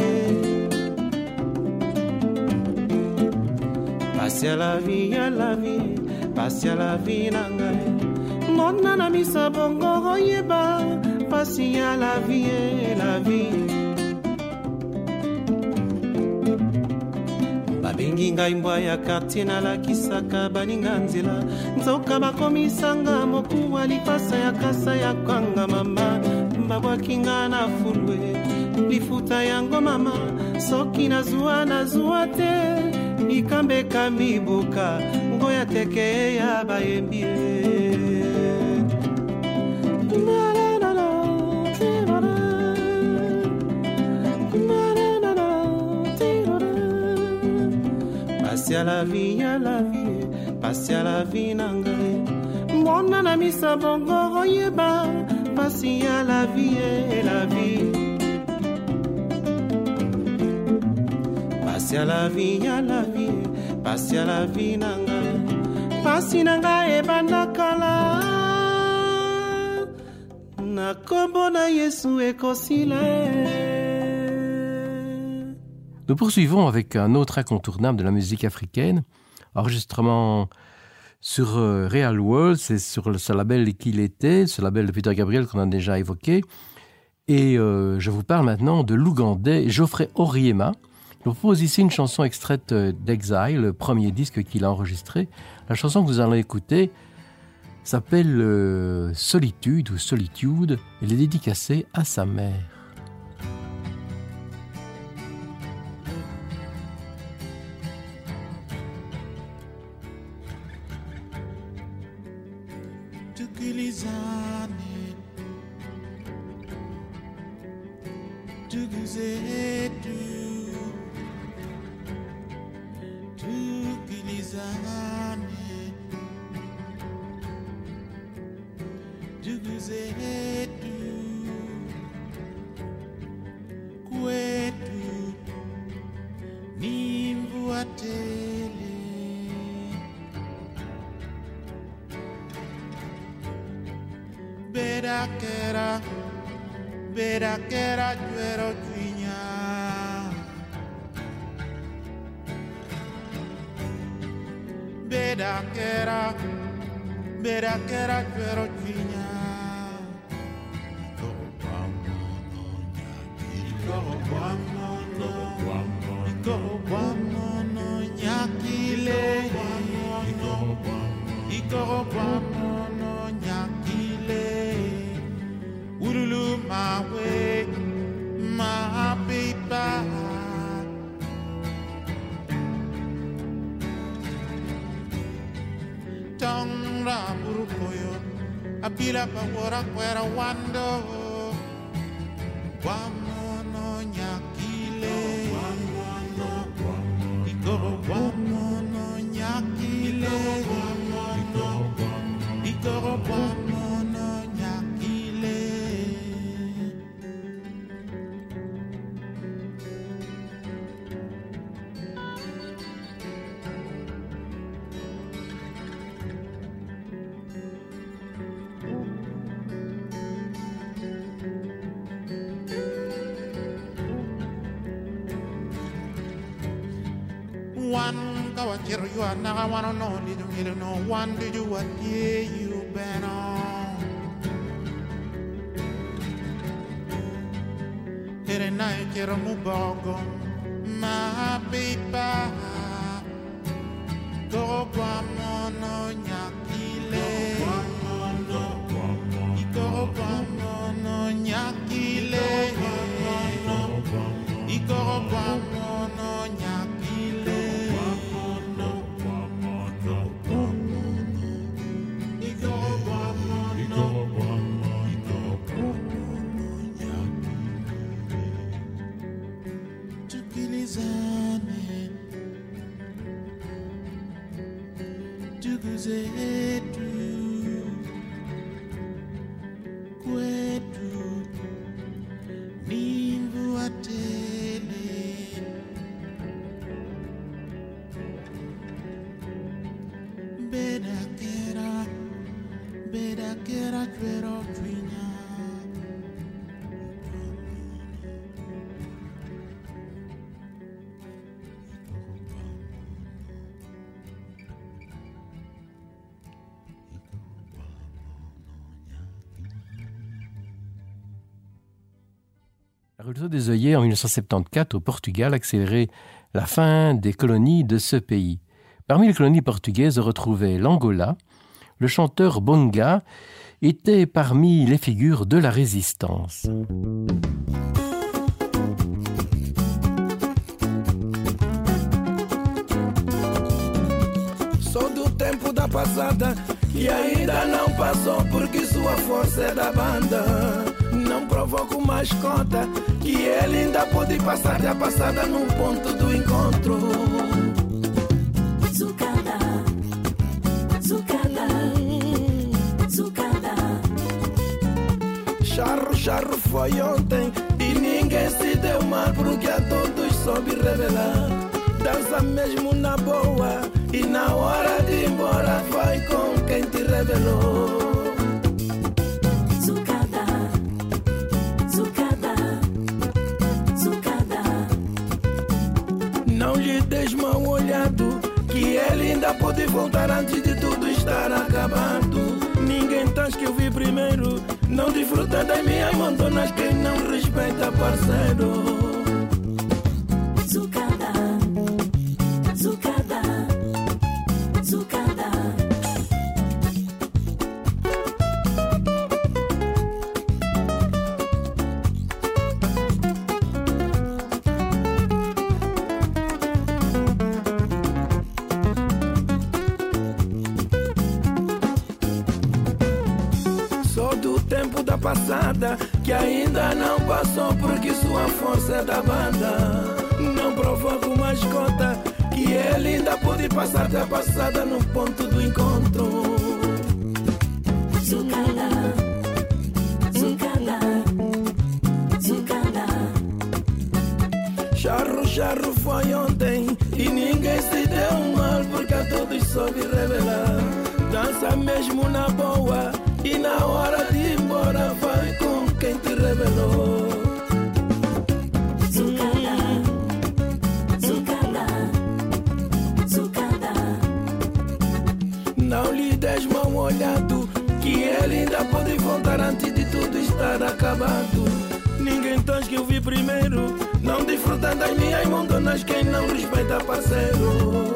Pasi ya la vie ya la vie pasi ya la vie na ngai. Mona na misa bongo oyeba pasi ya la vie ye la ngai mbwa ya kartier nalakisaka baninga nzela. Nzoka bakomisanga mokuwa lipasa ya kasa ya kwanga mama. Babwaki nga na fulwe lifuta yango mama. Soki nazwa nazwa te ikambeka mibuka ngoya teke ya bayembi pasi ya la vie ya la vie pasi ya la vie na ngai mbona na misa bongo oyeba pasi ya la vie ye la vie. Pasi ya la vie ya la vie pasi ya la vie na ngai pasi na ngai ebanda kala. Na kombo na yesu ekosila Nous poursuivons avec un autre incontournable de la musique africaine, enregistrement sur euh, Real World, c'est sur le- ce label qu'il était, ce label de Peter Gabriel qu'on a déjà évoqué. Et euh, je vous parle maintenant de l'Ougandais Geoffrey Oriema. Je vous propose ici une chanson extraite euh, d'Exile, le premier disque qu'il a enregistré. La chanson que vous allez écouter s'appelle Solitude ou Solitude. Elle est dédicacée à sa mère. Ndugu zetu tukilizane ndugu zetu berakera berakera juero juinya berakera berakera juero juinya nyakile blew my way, my baby. Tongra burukoyo, abila pawara kwera wando. Wam wanna know, need to really know. One, do you what year you been on? It ain't night, get a move Révolution des œillets en 1974 au Portugal accélérait la fin des colonies de ce pays. Parmi les colonies portugaises, retrouvait l'Angola. Le chanteur Bonga était parmi les figures de la résistance. Ainda. Provoco mais conta que ele ainda pode passar da passada num ponto do encontro. Zucada, zucada, zucada. Charro, charro foi ontem e ninguém se deu mal porque a todos soube revelar. Dança mesmo na boa e na hora de ir embora vai com quem te revelou. Pode voltar antes de tudo estar acabado. Ninguém tens que eu vi primeiro. Não desfruta das minhas montonas quem não respeita parceiro. Passar da passada no ponto do encontro. Zucada, zucada, zucada. Charro, charro foi ontem e ninguém se deu mal porque a todos soube revelar. Dança mesmo na boa e na hora de ir embora vai com quem te revelou. Des mal olhado que ele ainda pode voltar antes de tudo estar acabado. Ninguém tens que eu vi primeiro. Não desfruta das minhas montonas quem não respeita parceiro.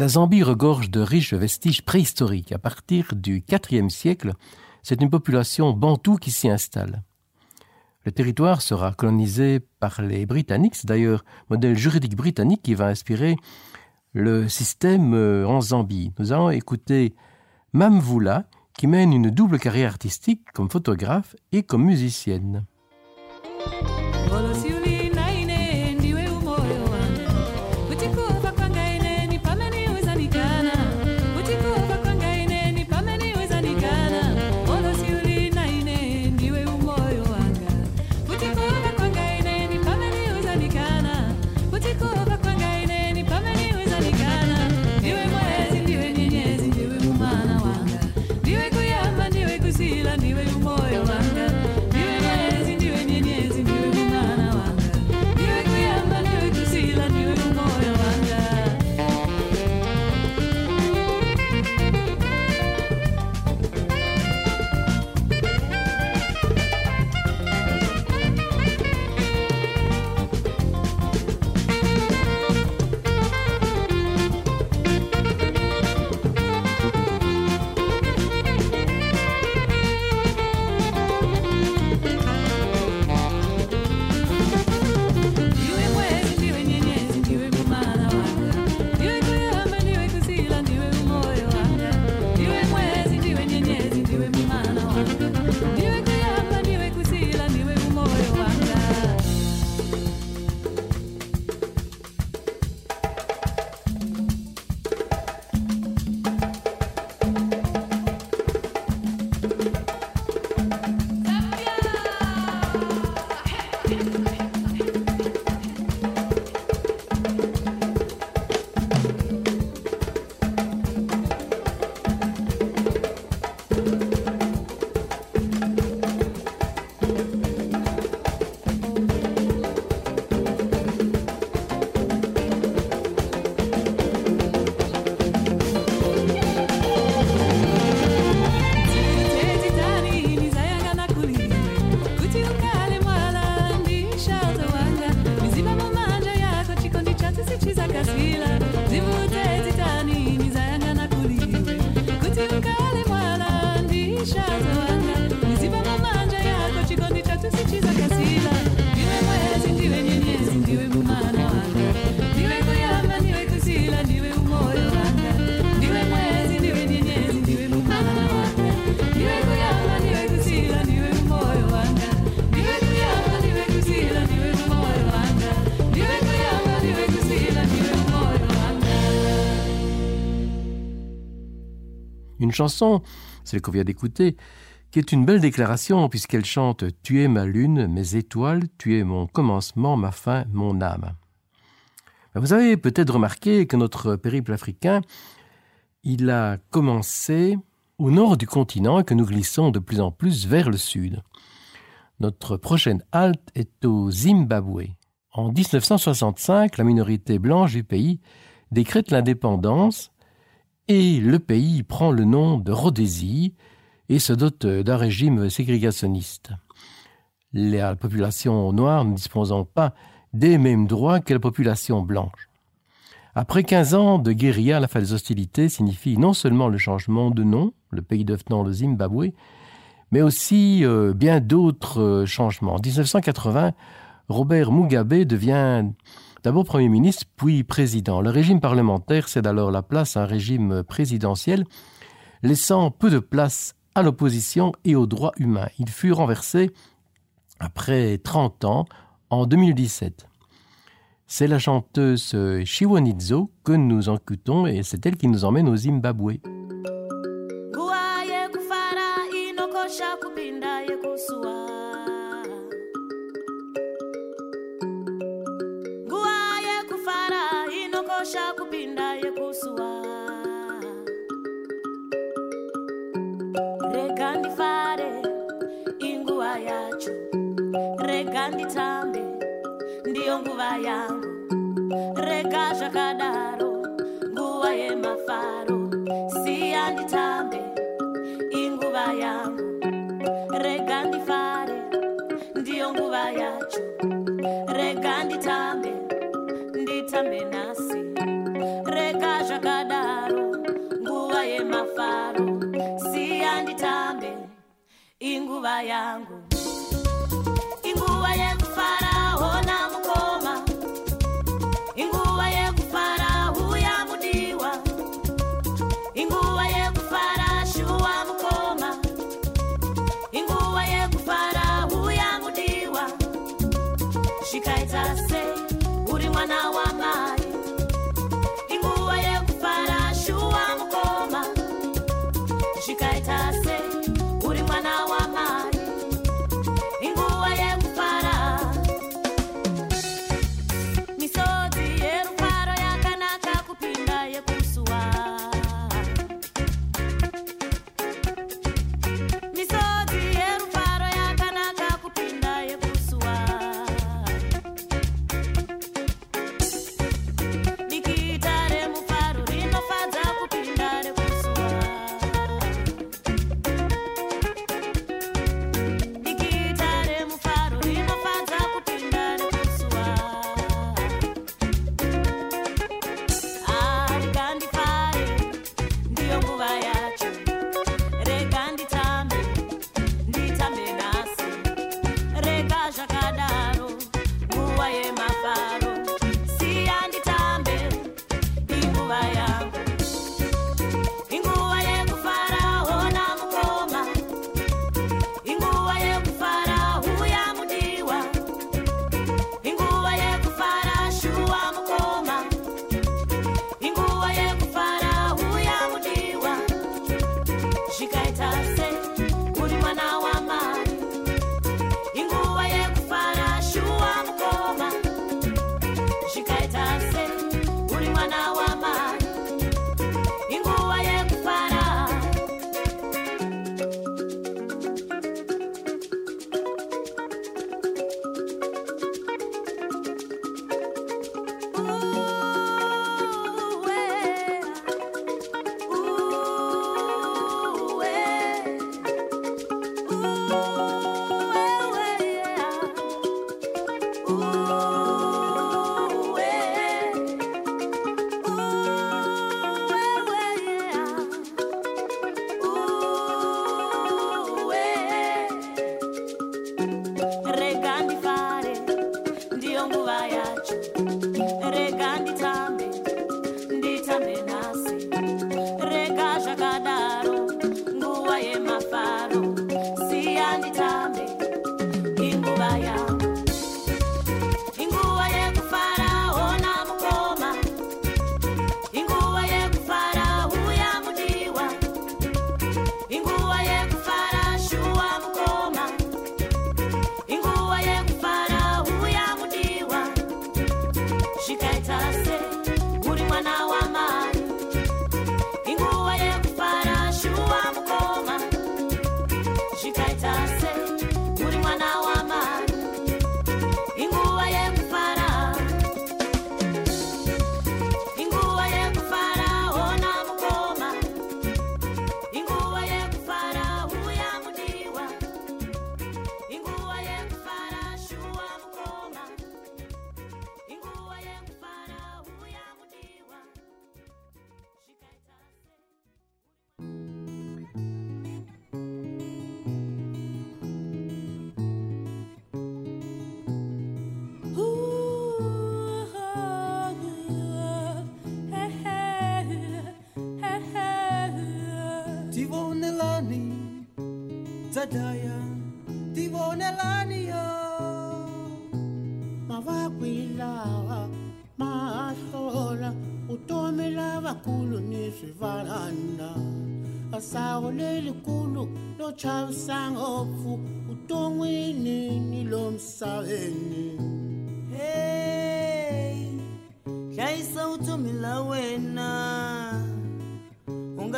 La Zambie regorge de riches vestiges préhistoriques. À partir du IVe siècle, c'est une population bantoue qui s'y installe. Le territoire sera colonisé par les Britanniques, c'est d'ailleurs modèle juridique britannique qui va inspirer le système euh, en Zambie. Nous allons écouter Mamvula, qui mène une double carrière artistique comme photographe et comme musicienne. Une chanson, celle qu'on vient d'écouter, qui est une belle déclaration puisqu'elle chante Tu es ma lune, mes étoiles, tu es mon commencement, ma fin, mon âme. Vous avez peut-être remarqué que notre périple africain, il a commencé au nord du continent et que nous glissons de plus en plus vers le sud. Notre prochaine halte est au Zimbabwe. En 1965, la minorité blanche du pays décrète l'indépendance et le pays prend le nom de Rhodésie et se dote d'un régime ségrégationniste. La population noire ne disposant pas des mêmes droits que la population blanche. Après 15 ans de guérilla, la fin des hostilités signifie non seulement le changement de nom, le pays devenant le Zimbabwe, mais aussi euh, bien d'autres euh, changements. En 1980, Robert Mugabe devient d'abord Premier ministre, puis président. Le régime parlementaire cède alors la place à un régime présidentiel, laissant peu de place à l'opposition et aux droits humains. Il fut renversé après 30 ans en 2017. C'est la chanteuse Shiwonizo que nous écoutons et c'est elle qui nous emmène au Zimbabwe. rega nditambe ndiyo nguva yangu. Rega zvakadaro nguva yemafaro. Siya nditambe inguva yangu. Rega ndifare ndiyo nguva yacho. Rega nditambe nditambe nhasi rega zvakadaro nguva yemafaro. Siya nditambe inguva yangu.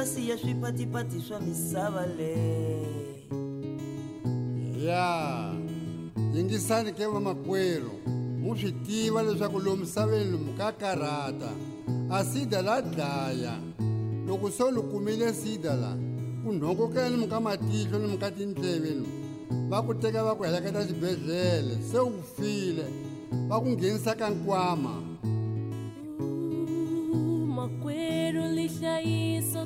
va siya swipatipati swa misava leyi ya yingisani ke vamakwerhu mu swi tiva leswaku lomu misaveni lomu ka karhata a sida la dlaya. Loko so ni kumile sida la ku nhongokela ni mi ka matihlo ni mi ka tindleveni va ku teka va ku heleketa xibedhlele se u file. Va ku nghenisa ka nkwama. Makwerhu lihlayisa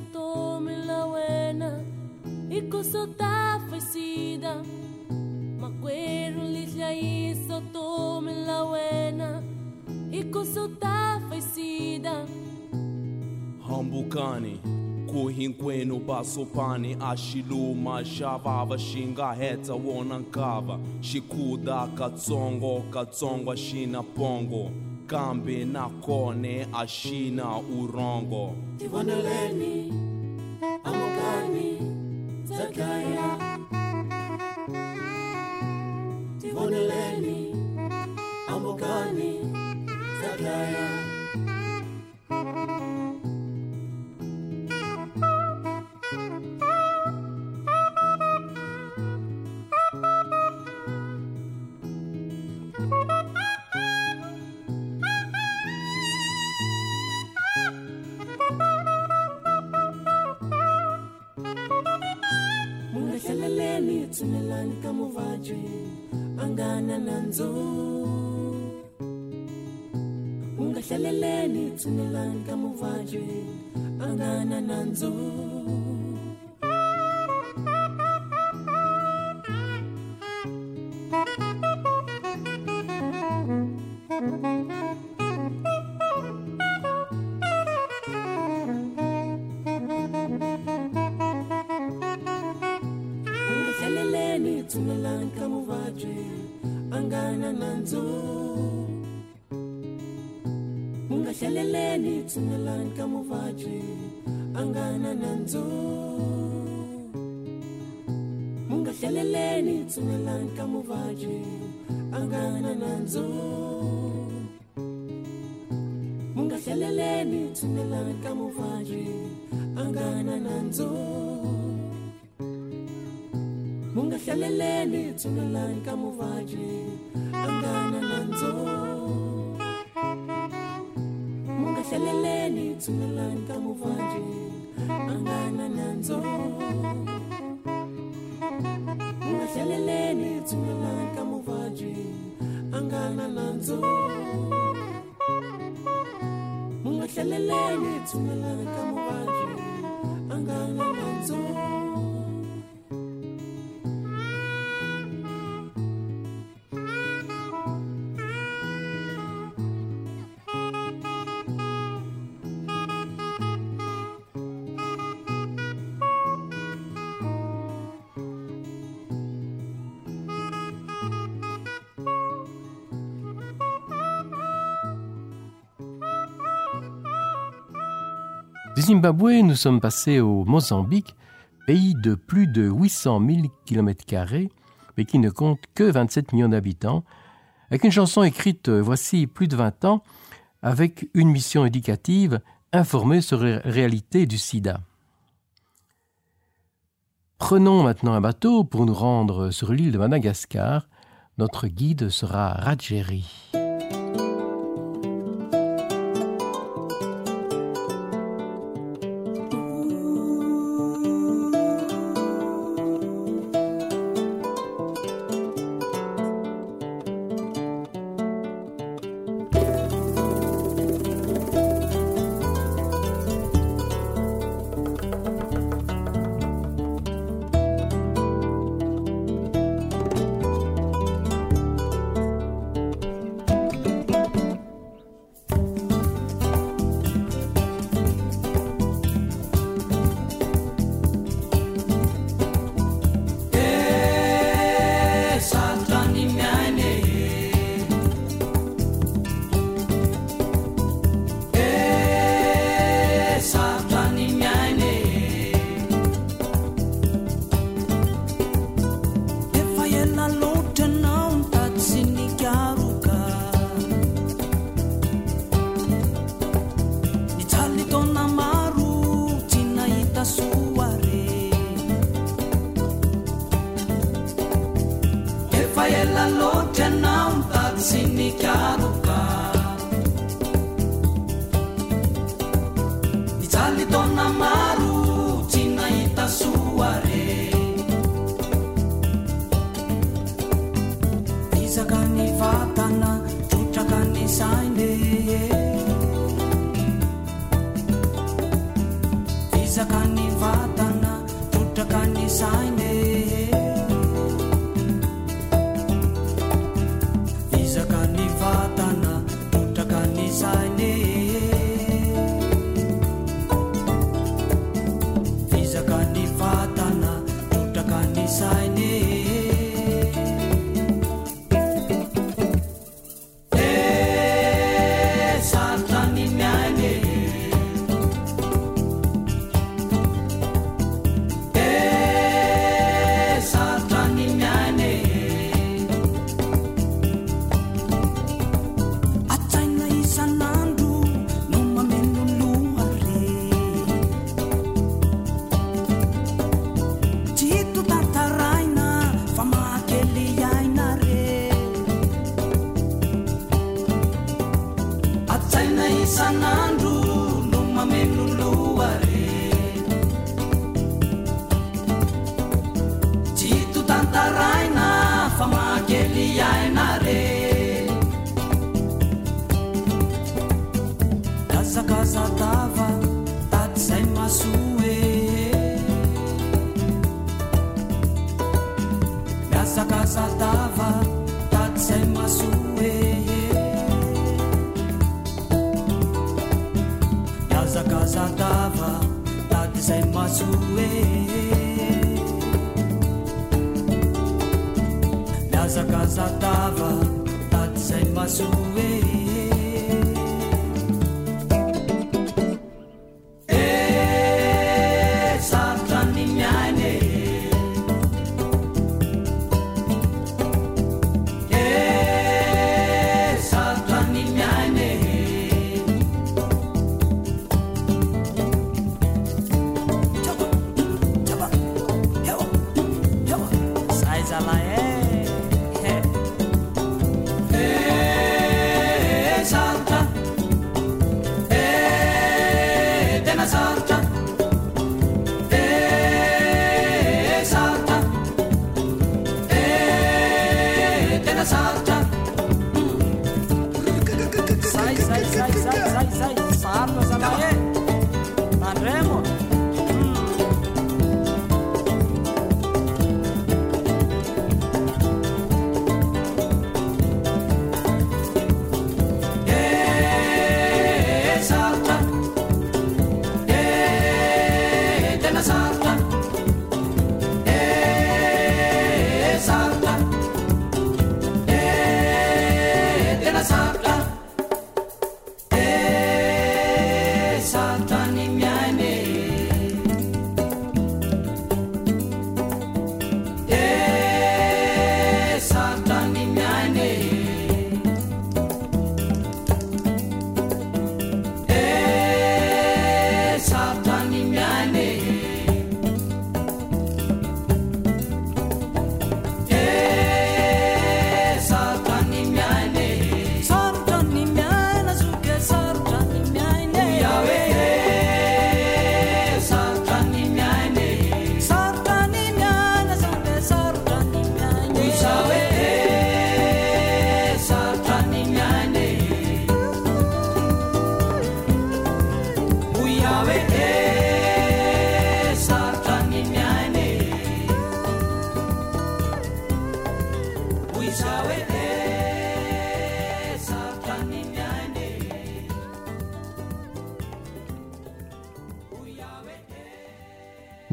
hambukani ku hinkwenu basopani a xiluma xa vava xi nga hetsa wona nkava xikhuda katsongo katsongo xi na pongo kambe nakone a xi na urhongo tivoneleni amukani Zakaya, Tivoneleni Ambukani zakaya. Tsumelani ka muvabyi a nga na nandzu mungahleleleni tsumelani ka muvabyi a nga na nandzu nga na nandzu mungahleleleni tsumelani ka muvabyi a nga na nandzu mungahleleleni tsumelani ka muvabyi a nga na nandzu mungahleleleni tsumelani ka muvabyi a nga tsumelani anganananzo. Ungahleleleni tshungelani ka muvabyi anganananzo. Mungahleleleni tshungelani ka muvabyi anganananzo. Zimbabwe, nous sommes passés au Mozambique, pays de plus de 800 000 km, mais qui ne compte que 27 millions d'habitants, avec une chanson écrite euh, voici plus de 20 ans, avec une mission éducative, informer sur les réalités du sida. Prenons maintenant un bateau pour nous rendre sur l'île de Madagascar. Notre guide sera Rajeri.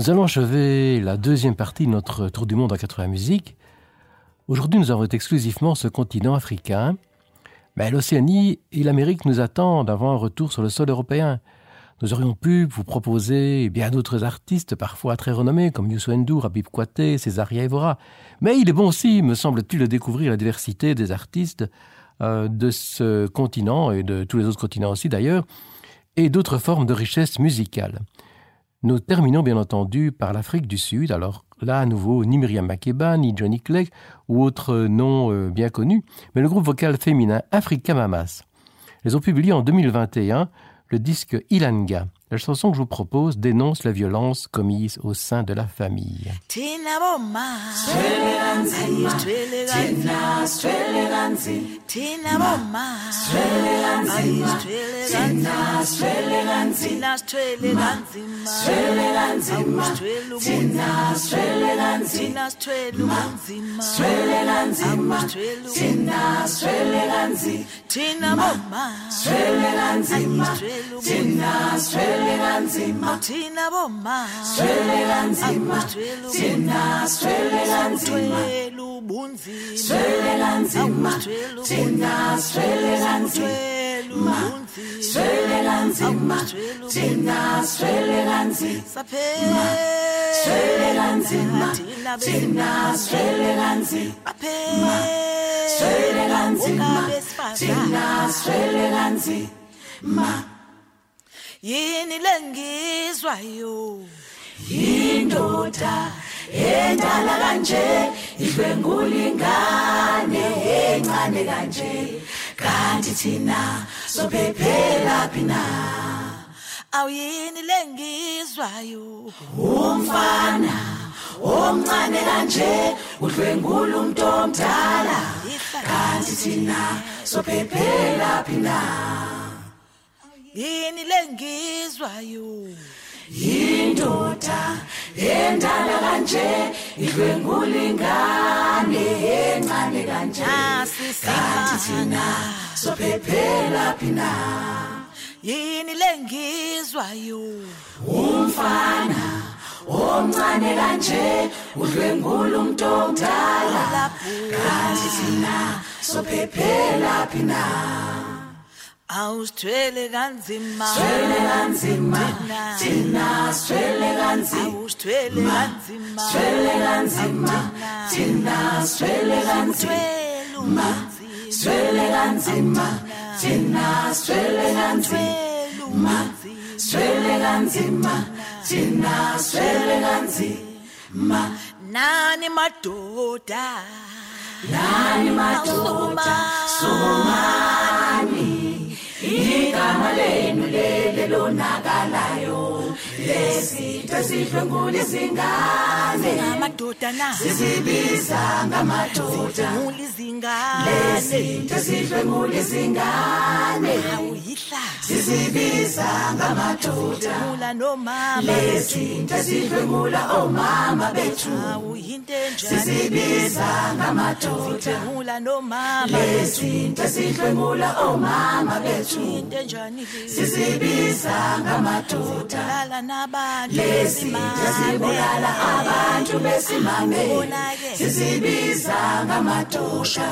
Nous allons achever la deuxième partie de notre tour du monde à 80 musiques. Aujourd'hui, nous avons exclusivement ce continent africain, mais l'Océanie et l'Amérique nous attendent avant un retour sur le sol européen. Nous aurions pu vous proposer bien d'autres artistes, parfois très renommés, comme Youssou N'Dour, Rabib Kouaté, Césaria Evora. Mais il est bon aussi, me semble-t-il, de découvrir la diversité des artistes euh, de ce continent et de tous les autres continents aussi d'ailleurs, et d'autres formes de richesse musicale. Nous terminons bien entendu par l'Afrique du Sud. Alors là, à nouveau, ni Myriam Makeba, ni Johnny Clegg ou autres noms euh, bien connus, mais le groupe vocal féminin Africa Mamas. Ils ont publié en 2021 le disque Ilanga. La chanson que je vous propose dénonce la violence commise au sein de la famille. Tina Tina Sweleka nzima. Thina boma. Sweleka nzima. Thina sweleka nzima. Swela ubunzima Sweleka nzima. Thina sweleka nzima. Sweleka nzima. Thina sweleka nzima. Sweleka nzima. Thina sweleka nzima. Sweleka nzima. Thina sweleka nzima Yini lengizwayo? Indoda endala kanje idlwengula ingane encane kanje. Kanti thina sophephela phina. Awuyini lengizwayo? Umfana omncane kanje udlwengula umuntu omdala kanti thina sophephela phina. Yini lengizwayo? Indoda endala kanje idlwengula ingane encane kanje. Kanti thina sophephela phina. Yini lengizwayo? Umfana omncane kanje udlwengula umuntu omdala kanti thina sophephela phina. Awusithwele kanzima Swele kanzima thina swele kanzima awusithwele kanzima swele kanzima thina swele kanzima swele kanzima thina swele kanzima swele kanzima thina swele kanzima nani madoda nani madoda somani igama lenu lele lonakalayo lesitho sidlwengula izingane ngamadoda na sizibiza ngamadoda lesitho sidlwengula izingane sizibiza ngamadoda lesitho sidlwengula omama bethu sizibiza ngamadoda lesitho sidlwengula omama bethu sizibiza ngamadoda lala nabantu lezinto ezibulala abantu besimame. Sizibiza ngamadoda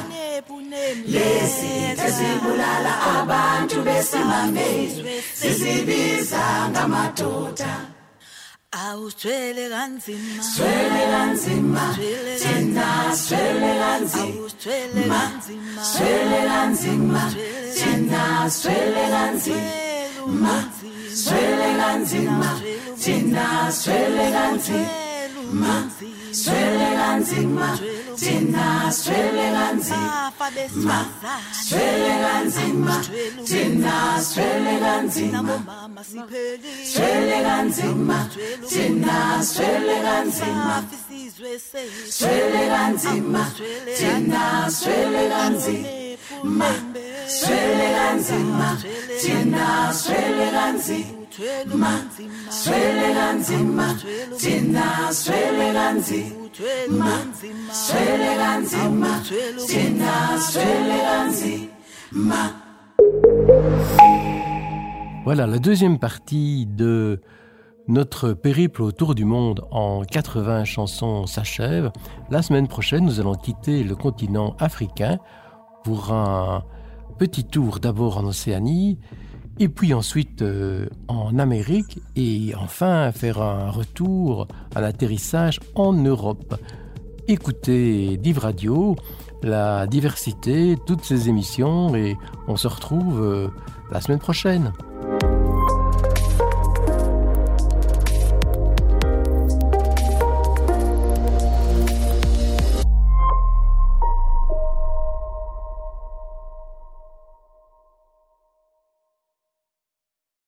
lezinto ezibulala abantu besimame. Sizibiza ngamadoda awusithwele kanzima. Swele kanzima. Thina swele kanzima. Awusithwele kanzima. swele kanzima. Thina swele kanzima. Swele kanzima thina swele kanzima. Swele kanzima thina swele kanzima. Swele kanzima thina swele kanzima. Swele kanzima thina swele kanzima. Swele kanzima thina swele kanzima swele kanzima thina swele kanzima swele kanzima thina swele kanzima swele kanzima thina swele Voilà, la deuxième partie de notre périple autour du monde en 80 chansons s'achève. La semaine prochaine, nous allons quitter le continent africain pour un petit tour d'abord en Océanie, et puis ensuite euh, en Amérique, et enfin faire un retour, un atterrissage en Europe. Écoutez Div Radio, la diversité, toutes ces émissions, et on se retrouve euh, la semaine prochaine.